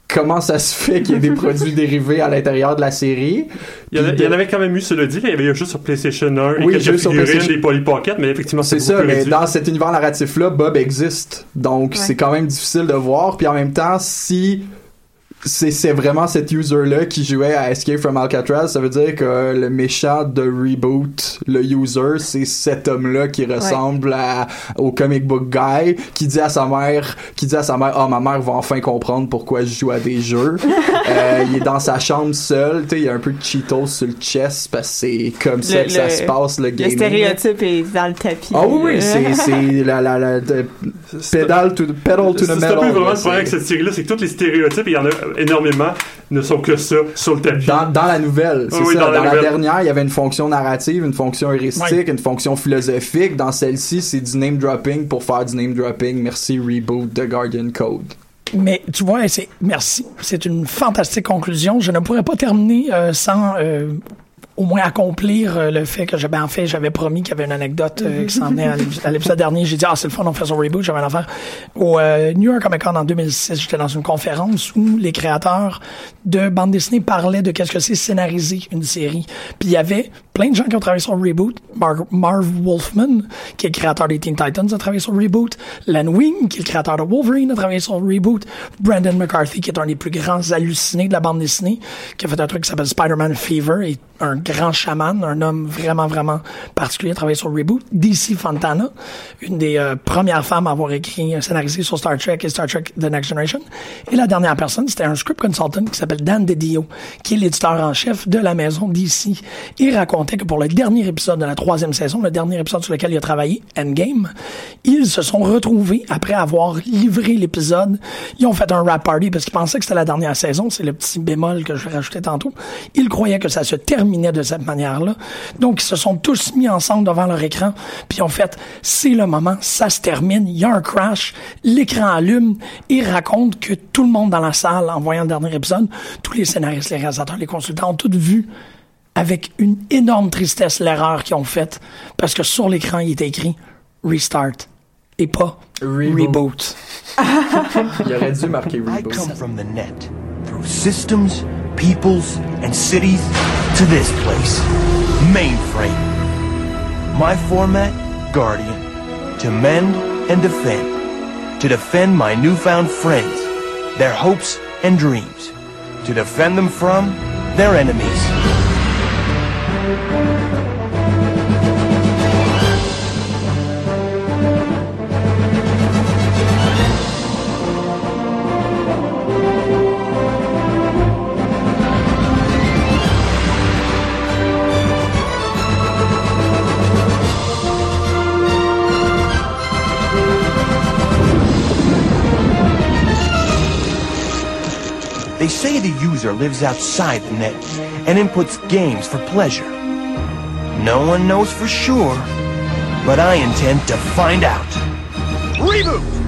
comment ça se fait qu'il y ait des produits (laughs) dérivés à l'intérieur de la série? Il y, en a- Puis il y en de- avait quand même eu, cela dit. il y avait eu un jeu sur PlayStation 1 et Oui, quelques jeu sur figurines, PlayStation. des Polly Pocket, mais effectivement, C'est c'est ça, mais réduit. dans cet univers narratif-là, Bob existe. Donc, c'est quand même difficile de voir. Puis en même temps, si c'est c'est vraiment cet user-là qui jouait à Escape from Alcatraz, ça veut dire que le méchant de Reboot, le user, c'est cet homme-là qui ressemble à, au comic book guy, qui dit à sa mère, qui dit à sa mère, ah, ma mère va enfin comprendre pourquoi je joue à des jeux. (laughs) Euh, il est dans sa chambre seul, tu sais, il y a un peu de Cheetos sur le chest parce que c'est comme ça Le- que ça le- se passe, le Le gaming. stéréotype est dans le tapis. Ah oui, oui, c'est, (laughs) c'est la, la, la, de- pedal to, pedal to the C'est un metal. peu vraiment le problème avec c'est- cette série-là, c'est que tous les stéréotypes, il y en a énormément ne sont que ça sur le tapis. Dans, dans la nouvelle, c'est Oui, ça. dans Dans, la la, nouvelle. dernière, il y avait une fonction narrative, une fonction heuristique, une fonction philosophique. Dans celle-ci, c'est du name dropping pour faire du name dropping. Merci Reboot de Guardian Code. Mais tu vois, c'est merci. C'est une fantastique conclusion. Je ne pourrais pas terminer euh, sans euh, au moins accomplir euh, le fait que j'avais en fait j'avais promis qu'il y avait une anecdote euh, qui s'en venait à l'ép- à l'épisode dernier. J'ai dit ah c'est le fun on fait son reboot. J'avais une affaire au euh, New York Comic Con en 2006. J'étais dans une conférence où les créateurs de bande dessinée parlaient de qu'est-ce que c'est scénariser une série. Puis il y avait plein de gens qui ont travaillé sur le reboot. Mar- Marv Wolfman, qui est le créateur des Teen Titans, a travaillé sur le reboot. Len Wein, qui est le créateur de Wolverine, a travaillé sur le reboot. Brandon McCarthy, qui est un des plus grands hallucinés de la bande dessinée, qui a fait un truc qui s'appelle Spider-Man Fever, un grand chaman, un homme vraiment, vraiment particulier, travaillé sur reboot. DC Fontana, une des euh, premières femmes à avoir écrit, euh, scénarisé sur Star Trek et Star Trek The Next Generation. Et la dernière personne, c'était un script consultant qui s'appelle Dan DiDio, qui est l'éditeur en chef de la maison DC. Il racontait que pour le dernier épisode de la troisième saison, le dernier épisode sur lequel il a travaillé, Endgame, ils se sont retrouvés après avoir livré l'épisode. Ils ont fait un rap party parce qu'ils pensaient que c'était la dernière saison. C'est le petit bémol que je rajouter tantôt. Ils croyaient que ça se terminait de cette manière-là. Donc, ils se sont tous mis ensemble devant leur écran, puis ont fait, c'est le moment, ça se termine, il y a un crash, l'écran allume, et raconte que tout le monde dans la salle, en voyant le dernier épisode, tous les scénaristes, les réalisateurs, les consultants ont tous vu avec une énorme tristesse l'erreur qu'ils ont faite, parce que sur l'écran, il était écrit Restart et pas Reboot. (laughs) Il aurait dû marquer I Reboot. come from the net, through systems, peoples, and cities, to this place, mainframe. My format, Guardian, to mend and defend, to defend my newfound friends, their hopes and dreams, to defend them from their enemies. They say the user lives outside the net and inputs games for pleasure. No one knows for sure, but I intend to find out. Reboot!